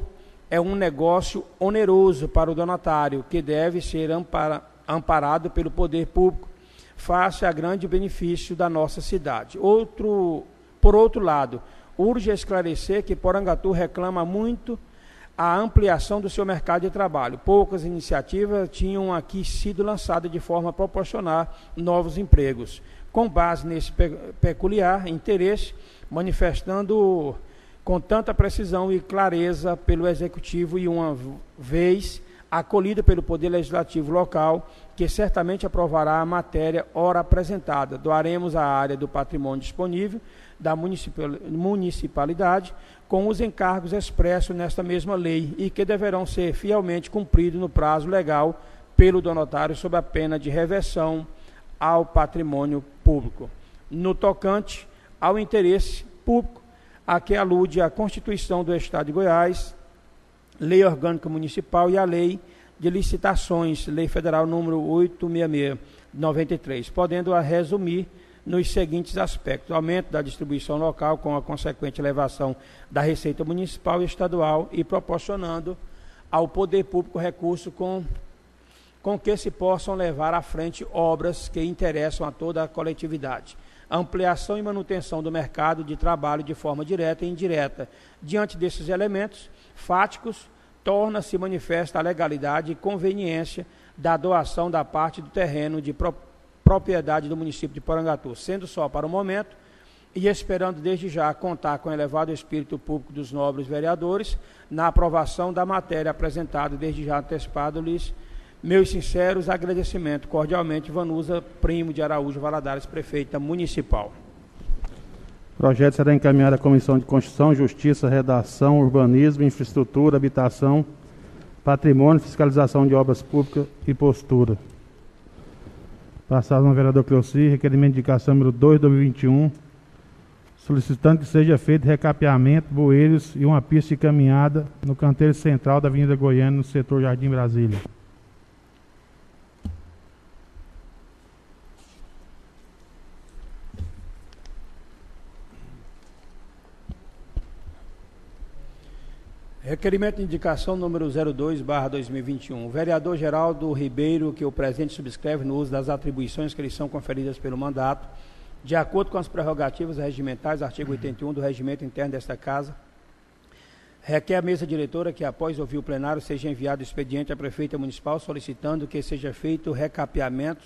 é um negócio oneroso para o donatário, que deve ser amparado amparado pelo poder público, face a grande benefício da nossa cidade. Outro, por outro lado, urge esclarecer que Porangatu reclama muito a ampliação do seu mercado de trabalho. Poucas iniciativas tinham aqui sido lançadas de forma a proporcionar novos empregos. Com base nesse peculiar interesse, manifestando com tanta precisão e clareza pelo Executivo e uma vez acolhida pelo Poder Legislativo local, que certamente aprovará a matéria ora apresentada. Doaremos a área do patrimônio disponível da municipalidade com os encargos expressos nesta mesma lei e que deverão ser fielmente cumpridos no prazo legal pelo donatário sob a pena de reversão ao patrimônio público. No tocante ao interesse público, a que alude a Constituição do Estado de Goiás, Lei Orgânica Municipal e a Lei de Licitações, Lei Federal número 866 93, podendo a resumir nos seguintes aspectos: aumento da distribuição local com a consequente elevação da receita municipal e estadual e proporcionando ao poder público recurso com com que se possam levar à frente obras que interessam a toda a coletividade. Ampliação e manutenção do mercado de trabalho de forma direta e indireta. Diante desses elementos, fáticos, torna-se manifesta a legalidade e conveniência da doação da parte do terreno de pro propriedade do município de Porangatu, sendo só para o momento e esperando desde já contar com o elevado espírito público dos nobres vereadores na aprovação da matéria apresentada desde já antecipado-lhes meus sinceros agradecimentos. Cordialmente, Vanusa Primo de Araújo Valadares, prefeita municipal. O projeto será encaminhado à Comissão de Constituição, Justiça, Redação, Urbanismo, Infraestrutura, Habitação, Patrimônio, Fiscalização de Obras Públicas e Postura. Passado no vereador Cleuci, requerimento de indicação número 2 de 2021, solicitando que seja feito recapeamento, bueiros e uma pista de caminhada no canteiro central da Avenida Goiânia, no setor Jardim Brasília. Requerimento de indicação número 02, barra 2021. O vereador Geraldo Ribeiro, que o presidente subscreve no uso das atribuições que lhe são conferidas pelo mandato, de acordo com as prerrogativas regimentais, artigo 81 do regimento interno desta Casa, requer a mesa diretora que, após ouvir o plenário, seja enviado expediente à prefeita municipal solicitando que seja feito recapeamentos,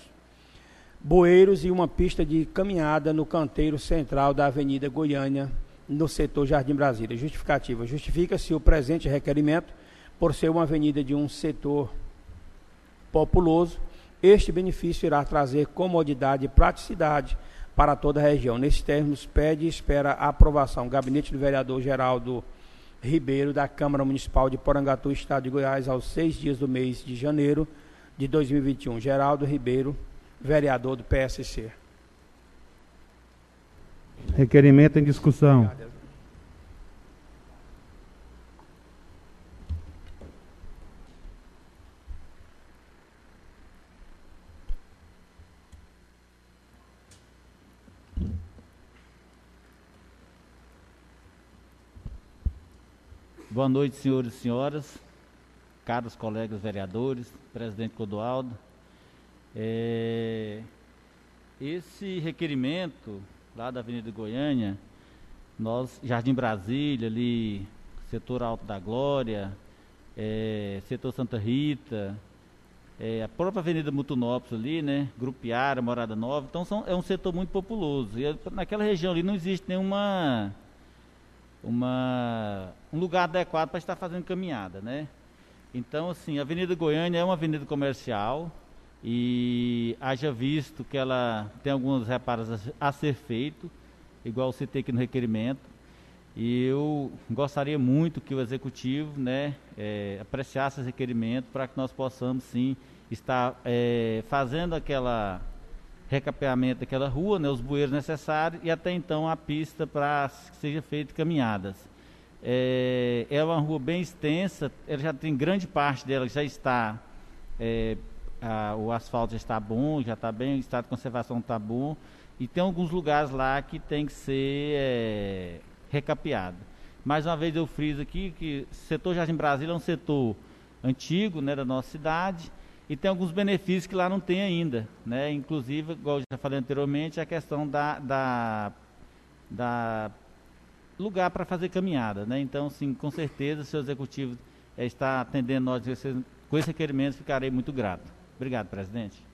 bueiros e uma pista de caminhada no canteiro central da Avenida Goiânia, no setor Jardim Brasília. Justificativa. Justifica-se o presente requerimento por ser uma avenida de um setor populoso. Este benefício irá trazer comodidade e praticidade para toda a região. Nesses termos, pede e espera a aprovação. Gabinete do vereador Geraldo Ribeiro, da Câmara Municipal de Porangatu, Estado de Goiás, aos seis dias do mês de janeiro de 2021. Geraldo Ribeiro, vereador do PSC. Requerimento em discussão. Boa noite, senhores e senhoras, caros colegas vereadores, presidente Codoaldo. É, esse requerimento lá da Avenida Goiânia, nós, Jardim Brasília, ali, setor Alto da Glória, é, setor Santa Rita, é, a própria Avenida Mutunópolis ali, né, Grupiara, Morada Nova, então são, é um setor muito populoso. E naquela região ali não existe nenhuma uma, um lugar adequado para estar fazendo caminhada, né? Então, assim, a Avenida Goiânia é uma avenida comercial e haja visto que ela tem algumas reparos a, a ser feito, igual citei aqui no requerimento. E eu gostaria muito que o executivo, né, é, apreciasse esse requerimento para que nós possamos sim estar é, fazendo aquela recapeamento daquela rua, né, os bueiros necessários e até então a pista para que seja feita caminhadas. É, é uma rua bem extensa, ela já tem grande parte dela já está é, a, o asfalto já está bom, já está bem, o estado de conservação está bom e tem alguns lugares lá que tem que ser é, recapeado. Mais uma vez eu friso aqui que o setor Jardim Brasília é um setor antigo né, da nossa cidade e tem alguns benefícios que lá não tem ainda, né? Inclusive, igual eu já falei anteriormente, a questão da, da, da lugar para fazer caminhada, né? Então, sim, com certeza, se o executivo é, está atendendo nós com esse requerimento, ficarei muito grato. Obrigado, presidente.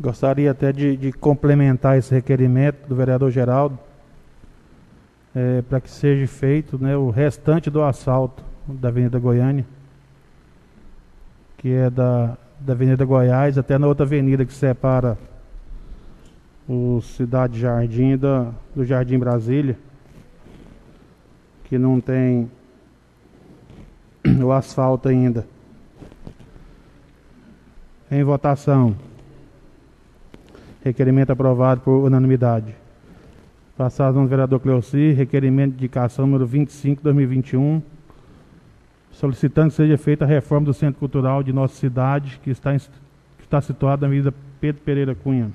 Gostaria até de, de complementar esse requerimento do vereador Geraldo é, para que seja feito né, o restante do asfalto da Avenida Goiânia, que é da, da Avenida Goiás até na outra avenida que separa o Cidade Jardim da, do Jardim Brasília, que não tem o asfalto ainda. Em votação. Requerimento aprovado por unanimidade. Passado no vereador Cleoci, requerimento de indicação número 25, 2021, solicitando que seja feita a reforma do Centro Cultural de nossa cidade, que está, que está situado na Avenida Pedro Pereira Cunha.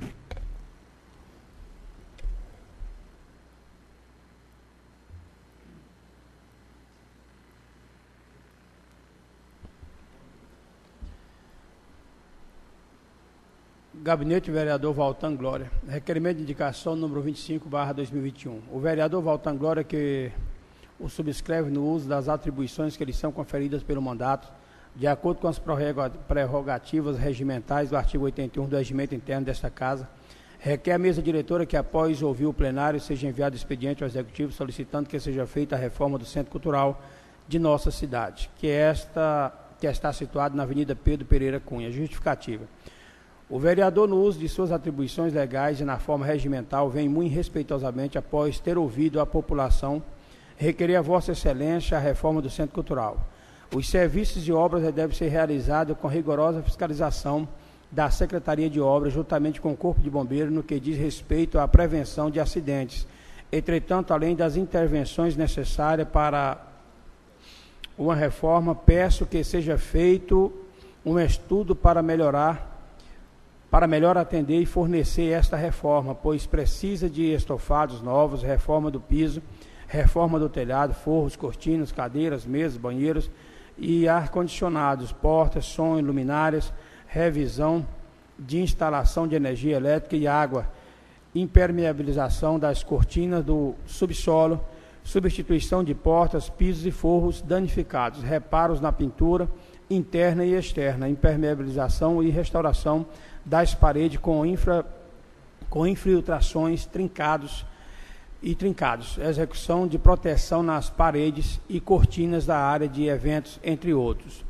Gabinete Vereador Valtan Glória. Requerimento de indicação número 25, barra 2021. O vereador Valtan Glória, que o subscreve no uso das atribuições que lhe são conferidas pelo mandato, de acordo com as prerrogativas regimentais do artigo 81 do regimento interno desta Casa, requer a mesa diretora que, após ouvir o plenário, seja enviado expediente ao Executivo solicitando que seja feita a reforma do Centro Cultural de nossa cidade, que, é esta, que está situado na Avenida Pedro Pereira Cunha. Justificativa. O vereador, no uso de suas atribuições legais e na forma regimental, vem muito respeitosamente, após ter ouvido a população, requerer a Vossa Excelência a reforma do Centro Cultural. Os serviços e obras devem ser realizados com rigorosa fiscalização da Secretaria de Obras, juntamente com o Corpo de Bombeiros, no que diz respeito à prevenção de acidentes. Entretanto, além das intervenções necessárias para uma reforma, peço que seja feito um estudo para melhorar para melhor atender e fornecer esta reforma, pois precisa de estofados novos, reforma do piso, reforma do telhado, forros, cortinas, cadeiras, mesas, banheiros e ar-condicionados, portas, som, luminárias, revisão de instalação de energia elétrica e água, impermeabilização das cortinas do subsolo, substituição de portas, pisos e forros danificados, reparos na pintura interna e externa, impermeabilização e restauração das paredes com, infra, com infiltrações trincados e trincados, execução de proteção nas paredes e cortinas da área de eventos, entre outros.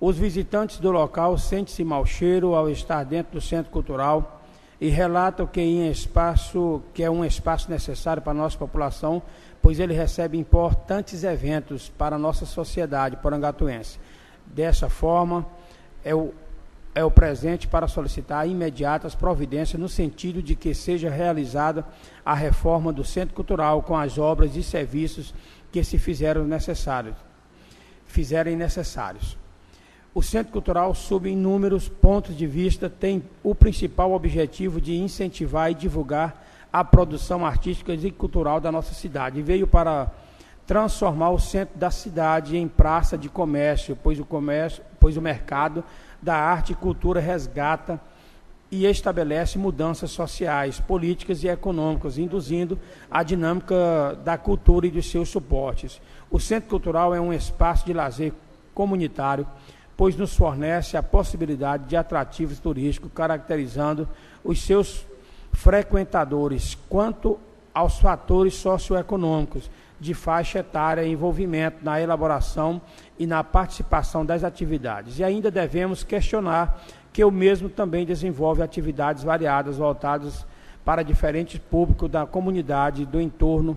Os visitantes do local sentem-se mau cheiro ao estar dentro do centro cultural e relatam que, em espaço, que é um espaço necessário para a nossa população, pois ele recebe importantes eventos para a nossa sociedade porangatuense. Dessa forma, é o é o presente para solicitar imediatas providências no sentido de que seja realizada a reforma do Centro Cultural com as obras e serviços que se fizeram necessários, fizerem necessários. O Centro Cultural, sob inúmeros pontos de vista, tem o principal objetivo de incentivar e divulgar a produção artística e cultural da nossa cidade. E veio para transformar o centro da cidade em praça de comércio, pois o comércio, pois o mercado da arte e cultura resgata e estabelece mudanças sociais, políticas e econômicas, induzindo a dinâmica da cultura e dos seus suportes. O Centro Cultural é um espaço de lazer comunitário, pois nos fornece a possibilidade de atrativos turísticos, caracterizando os seus frequentadores quanto aos fatores socioeconômicos de faixa etária e envolvimento na elaboração e na participação das atividades. E ainda devemos questionar que o mesmo também desenvolve atividades variadas voltadas para diferentes públicos da comunidade do entorno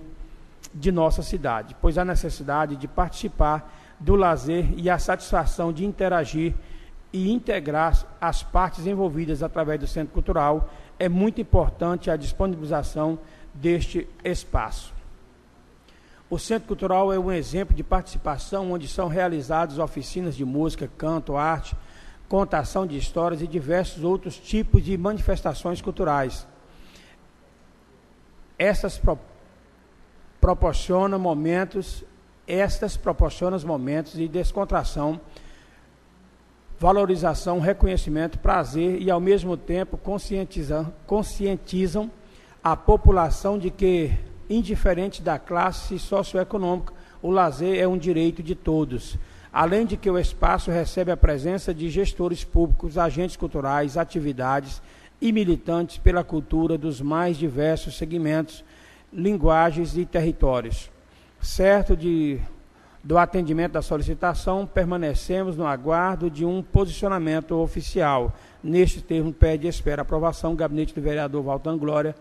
de nossa cidade, pois a necessidade de participar do lazer e a satisfação de interagir e integrar as partes envolvidas através do Centro Cultural é muito importante a disponibilização deste espaço. O Centro Cultural é um exemplo de participação onde são realizadas oficinas de música, canto, arte, contação de histórias e diversos outros tipos de manifestações culturais. Essas pro proporcionam momentos, estas proporcionam momentos de descontração, valorização, reconhecimento, prazer e ao mesmo tempo conscientizam, conscientizam a população de que indiferente da classe socioeconômica. O lazer é um direito de todos. Além de que o espaço recebe a presença de gestores públicos, agentes culturais, atividades e militantes pela cultura dos mais diversos segmentos, linguagens e territórios. Certo de, do atendimento da solicitação, permanecemos no aguardo de um posicionamento oficial. Neste termo, pede e espera aprovação, gabinete do vereador Valtan Glória,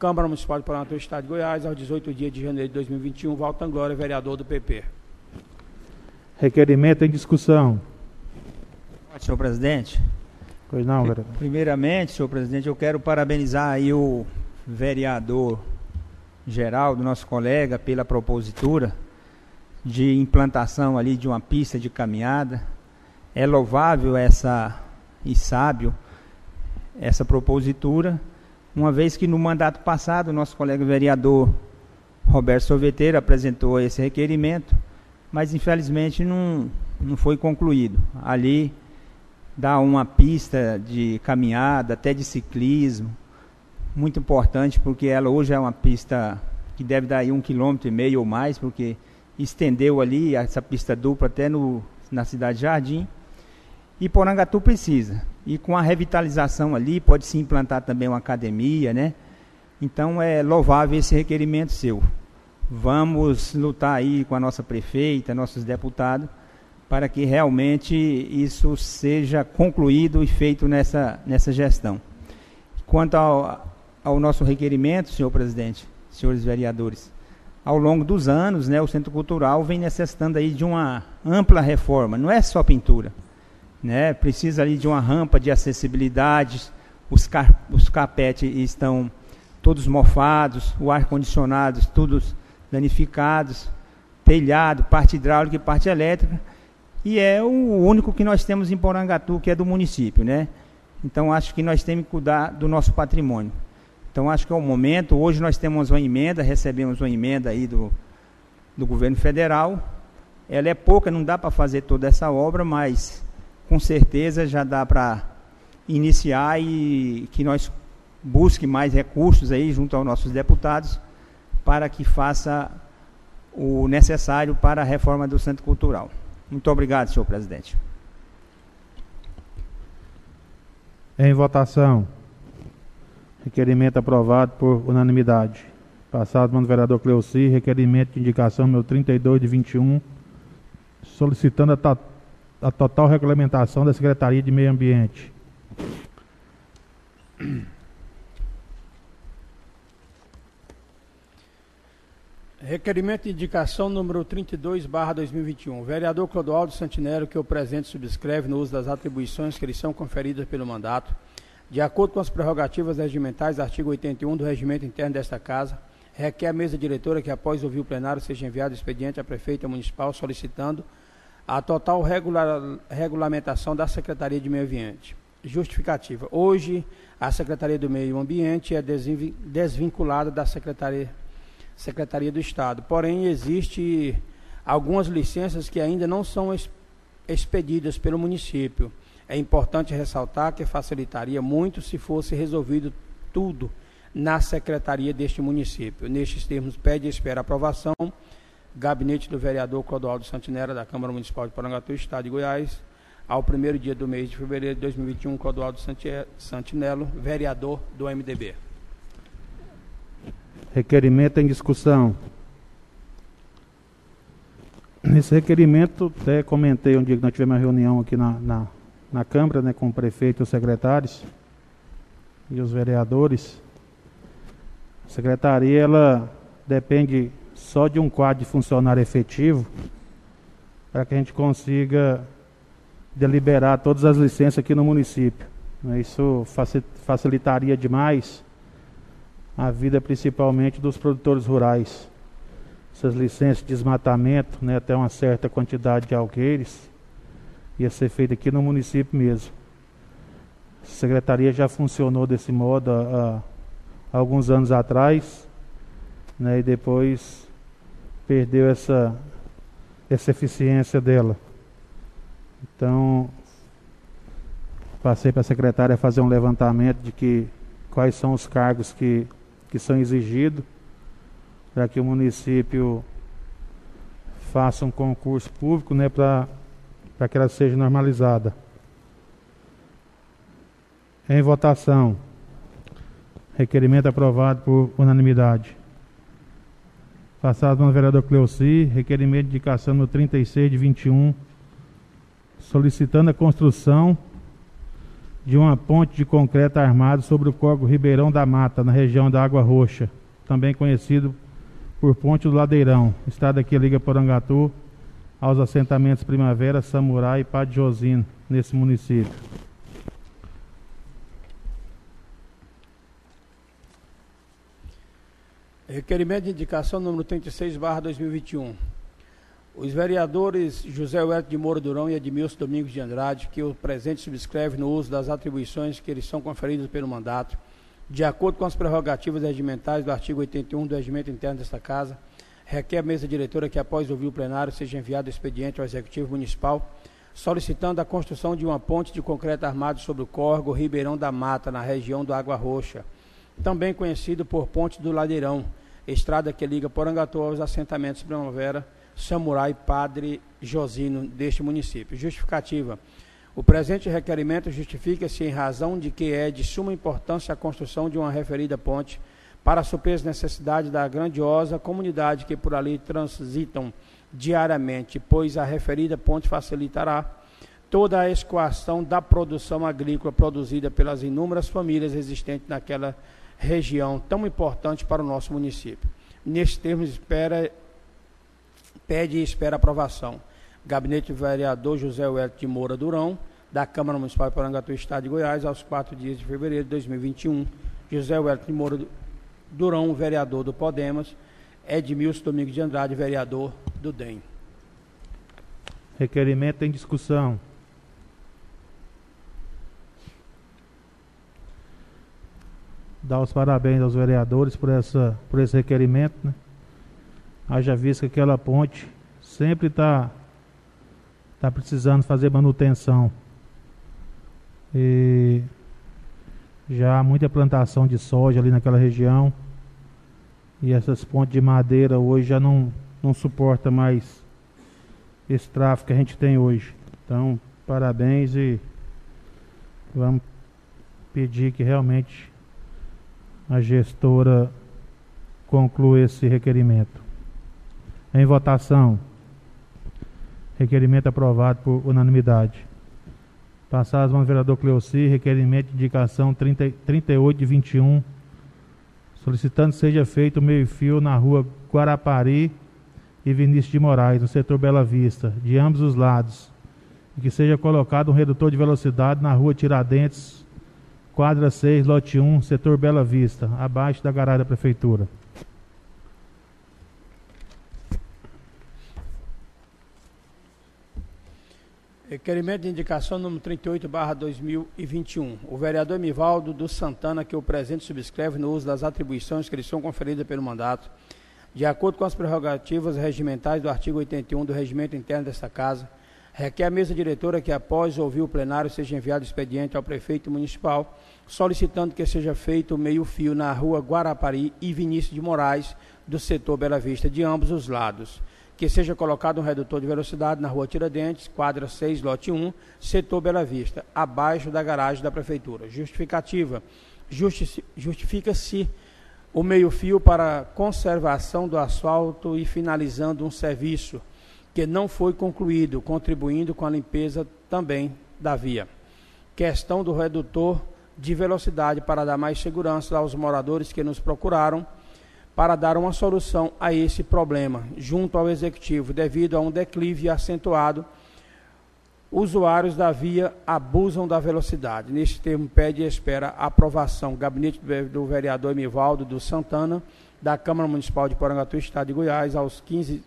Câmara Municipal de Paraná do Estado de Goiás, aos 18 dias de janeiro de 2021, Valtan Glória, vereador do PP. Requerimento em discussão. Senhor presidente. Pois não, vereador. Primeiramente, senhor presidente, eu quero parabenizar aí o vereador geral do nosso colega pela propositura de implantação ali de uma pista de caminhada. É louvável essa e sábio essa propositura uma vez que no mandato passado nosso colega vereador Roberto Sorveteiro apresentou esse requerimento, mas infelizmente não, não foi concluído. Ali dá uma pista de caminhada, até de ciclismo, muito importante, porque ela hoje é uma pista que deve dar aí um quilômetro e meio ou mais, porque estendeu ali essa pista dupla até no, na cidade Jardim. E Porangatu precisa. E com a revitalização ali, pode se implantar também uma academia, né? Então é louvável esse requerimento seu. Vamos lutar aí com a nossa prefeita, nossos deputados, para que realmente isso seja concluído e feito nessa, nessa gestão. Quanto ao, ao nosso requerimento, senhor presidente, senhores vereadores, ao longo dos anos, né, o Centro Cultural vem necessitando aí de uma ampla reforma, não é só pintura, né, precisa ali de uma rampa de acessibilidade, os, car os capetes estão todos mofados, o ar-condicionado todos danificados, telhado, parte hidráulica e parte elétrica, e é o único que nós temos em Porangatu, que é do município, né? Então acho que nós temos que cuidar do nosso patrimônio. Então acho que é o momento, hoje nós temos uma emenda, recebemos uma emenda aí do, do governo federal. Ela é pouca, não dá para fazer toda essa obra, mas com certeza já dá para iniciar e que nós busque mais recursos aí junto aos nossos deputados para que faça o necessário para a reforma do Centro Cultural. Muito obrigado, senhor presidente. Em votação. Requerimento aprovado por unanimidade. Passado pelo vereador Cleuci, requerimento de indicação meu 32 de 21, solicitando a, a total regulamentação da Secretaria de Meio Ambiente. Requerimento de indicação número 32, barra 2021. Vereador Clodoaldo Santinero, que o presente subscreve no uso das atribuições que lhe são conferidas pelo mandato, de acordo com as prerrogativas regimentais, artigo 81 do regimento interno desta Casa, requer a mesa diretora que, após ouvir o plenário, seja enviado expediente à prefeita municipal solicitando a total regular, regulamentação da Secretaria de Meio Ambiente. Justificativa. Hoje, a Secretaria do Meio Ambiente é desvinculada da Secretaria Secretaria do Estado. Porém, existe algumas licenças que ainda não são expedidas pelo município. É importante ressaltar que facilitaria muito se fosse resolvido tudo na secretaria deste município. Nestes termos, pede e espera aprovação. Gabinete do vereador Clodoaldo Santinera, da Câmara Municipal de Porangatu, Estado de Goiás, ao primeiro dia do mês de fevereiro de 2021, Clodoaldo Santinelo, vereador do MDB. Requerimento em discussão. Esse requerimento, até comentei um dia que nós tivemos uma reunião aqui na, na, na Câmara, né, com o prefeito e os secretários e os vereadores. A secretaria, ela depende só de um quadro de funcionário efetivo para que a gente consiga deliberar todas as licenças aqui no município. Isso facilitaria demais a vida principalmente dos produtores rurais. Essas licenças de desmatamento, né, até uma certa quantidade de alqueires, ia ser feito aqui no município mesmo. A secretaria já funcionou desse modo há, há alguns anos atrás, né, e depois perdeu essa, essa eficiência dela. Então, passei para a secretária fazer um levantamento de que quais são os cargos que que são exigidos para que o município faça um concurso público né, para que ela seja normalizada. Em votação. Requerimento aprovado por unanimidade. Passado pelo vereador Cleuci, requerimento de indicação no 36 de 21, solicitando a construção de uma ponte de concreto armado sobre o córrego Ribeirão da Mata, na região da Água Roxa, também conhecido por Ponte do Ladeirão. Estado aqui liga Porangatu aos assentamentos Primavera, Samurai e Padre Josino, nesse município. Requerimento de indicação número 36, barra 2021. Os vereadores José Huerto de Moura Durão e Edmilson Domingos de Andrade, que o presente subscreve no uso das atribuições que eles são conferidas pelo mandato, de acordo com as prerrogativas regimentais do artigo 81 do regimento interno desta Casa, requer a mesa diretora que, após ouvir o plenário, seja enviado expediente ao Executivo Municipal, solicitando a construção de uma ponte de concreto armado sobre o córrego Ribeirão da Mata, na região do Água Roxa, também conhecido por Ponte do Ladeirão, estrada que liga Porangatu aos assentamentos Primavera, Samurai Padre Josino deste município. Justificativa. O presente requerimento justifica-se em razão de que é de suma importância a construção de uma referida ponte para suprir as necessidades da grandiosa comunidade que por ali transitam diariamente, pois a referida ponte facilitará toda a escoação da produção agrícola produzida pelas inúmeras famílias existentes naquela região tão importante para o nosso município. Neste termo, espera, pede e espera aprovação. Gabinete do Vereador José Wellington de Moura Durão, da Câmara Municipal de Porangatu, Estado de Goiás, aos 4 dias de fevereiro de 2021. José Wellington de Moura Durão, vereador do Podemos. Edmilson Domingos de Andrade, vereador do DEM. Requerimento em discussão. Dar os parabéns aos vereadores por, essa, por esse requerimento. Né? Haja visto que aquela ponte sempre está tá precisando fazer manutenção. E já há muita plantação de soja ali naquela região. E essas pontes de madeira hoje já não, não suporta mais esse tráfego que a gente tem hoje. Então, parabéns e vamos pedir que realmente a gestora conclua esse requerimento. Em votação. Requerimento aprovado por unanimidade. Passar as mãos do vereador Cleoci, requerimento de indicação 30, 38 de 21 solicitando seja feito meio-fio na rua Guarapari e Vinícius de Moraes, no setor Bela Vista, de ambos os lados, e que seja colocado um redutor de velocidade na rua Tiradentes, quadra 6, lote 1, setor Bela Vista, abaixo da garagem da prefeitura. Requerimento de indicação número 38, barra 2021. O vereador Emivaldo do Santana, que o presente subscreve no uso das atribuições que lhe são conferidas pelo mandato, de acordo com as prerrogativas regimentais do artigo 81 do regimento interno desta Casa, requer a mesa diretora que, após ouvir o plenário, seja enviado expediente ao prefeito municipal, solicitando que seja feito meio-fio na rua Guarapari e Vinícius de Moraes, do setor Bela Vista, de ambos os lados que seja colocado um redutor de velocidade na rua Tiradentes, quadra 6, lote 1, setor Bela Vista, abaixo da garagem da prefeitura. Justificativa. Justi Justifica-se o meio-fio para conservação do asfalto e finalizando um serviço que não foi concluído, contribuindo com a limpeza também da via. Questão do redutor de velocidade para dar mais segurança aos moradores que nos procuraram para dar uma solução a esse problema, junto ao executivo, devido a um declive acentuado. Usuários da via abusam da velocidade. Neste termo, pede e espera aprovação. Gabinete do vereador Emivaldo do Santana, da Câmara Municipal de Porangatu, Estado de Goiás, aos 15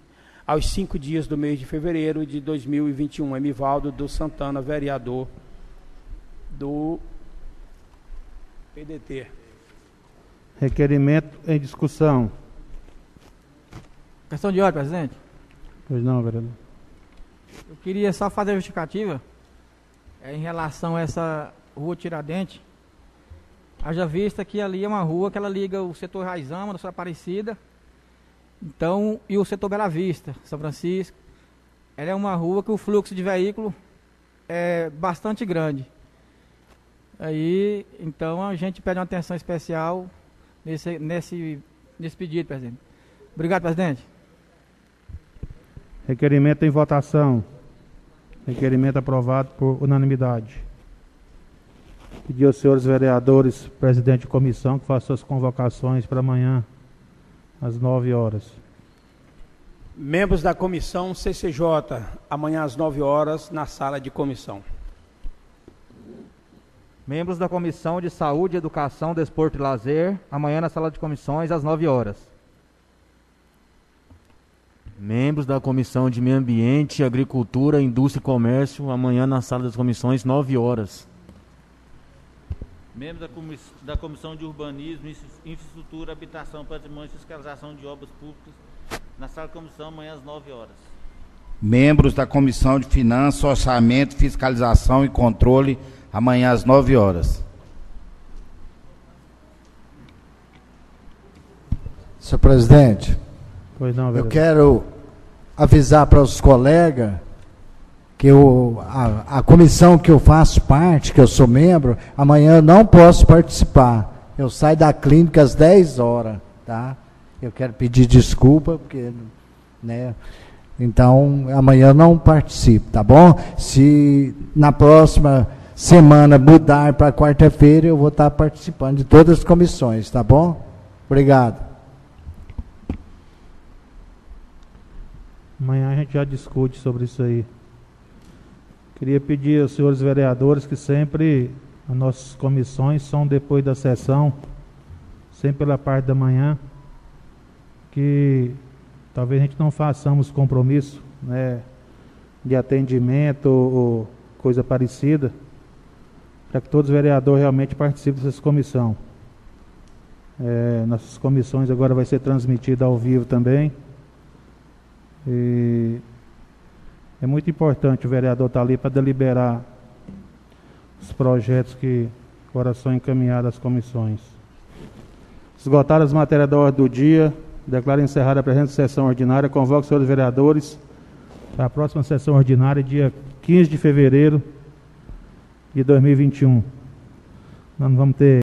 aos 5 dias do mês de fevereiro de 2021. Emivaldo do Santana, vereador do PDT. Requerimento em discussão. Questão de ordem, presidente. Pois não, vereador. Eu queria só fazer a justificativa é, em relação a essa rua Tiradentes. Haja vista que ali é uma rua que ela liga o setor Raizama, da Sua Aparecida, então, e o setor Bela Vista, São Francisco. Ela é uma rua que o fluxo de veículo é bastante grande. Aí, então, a gente pede uma atenção especial nesse, nesse, nesse pedido, presidente. Obrigado, presidente. Requerimento em votação. Requerimento aprovado por unanimidade. Pedir aos senhores vereadores, presidente de comissão, que façam suas convocações para amanhã, às 9 horas. Membros da comissão CCJ, amanhã às 9 horas, na sala de comissão. Membros da Comissão de Saúde, Educação, Desporto e Lazer, amanhã na sala de comissões às 9 horas. Membros da Comissão de Meio Ambiente, Agricultura, Indústria e Comércio, amanhã na sala das comissões, 9 horas. Membros da, comiss da Comissão de Urbanismo, Infraestrutura, Habitação, Patrimônio e Fiscalização de Obras Públicas, na sala de comissão, amanhã às 9 horas. Membros da Comissão de Finanças, Orçamento, Fiscalização e Controle, amanhã às 9 horas. Senhor presidente, pois não, eu quero avisar para os colegas que eu, a, a comissão que eu faço parte, que eu sou membro, amanhã eu não posso participar. Eu saio da clínica às 10 horas, tá? Eu quero pedir desculpa, porque, né? Então, amanhã eu não participo, tá bom? Se na próxima semana mudar para quarta-feira, eu vou estar participando de todas as comissões, tá bom? Obrigado. Amanhã a gente já discute sobre isso aí. Queria pedir aos senhores vereadores que sempre as nossas comissões são depois da sessão, sempre pela parte da manhã, que talvez a gente não façamos compromisso né, de atendimento ou coisa parecida, para que todos os vereadores realmente participem dessa comissão. É, nossas comissões agora vai ser transmitida ao vivo também. E é muito importante o vereador estar ali para deliberar os projetos que agora são encaminhados às comissões. Esgotadas as matérias da ordem do dia, declaro encerrada a presente sessão ordinária, convoco os senhores vereadores para a próxima sessão ordinária, dia 15 de fevereiro de 2021. Nós não vamos ter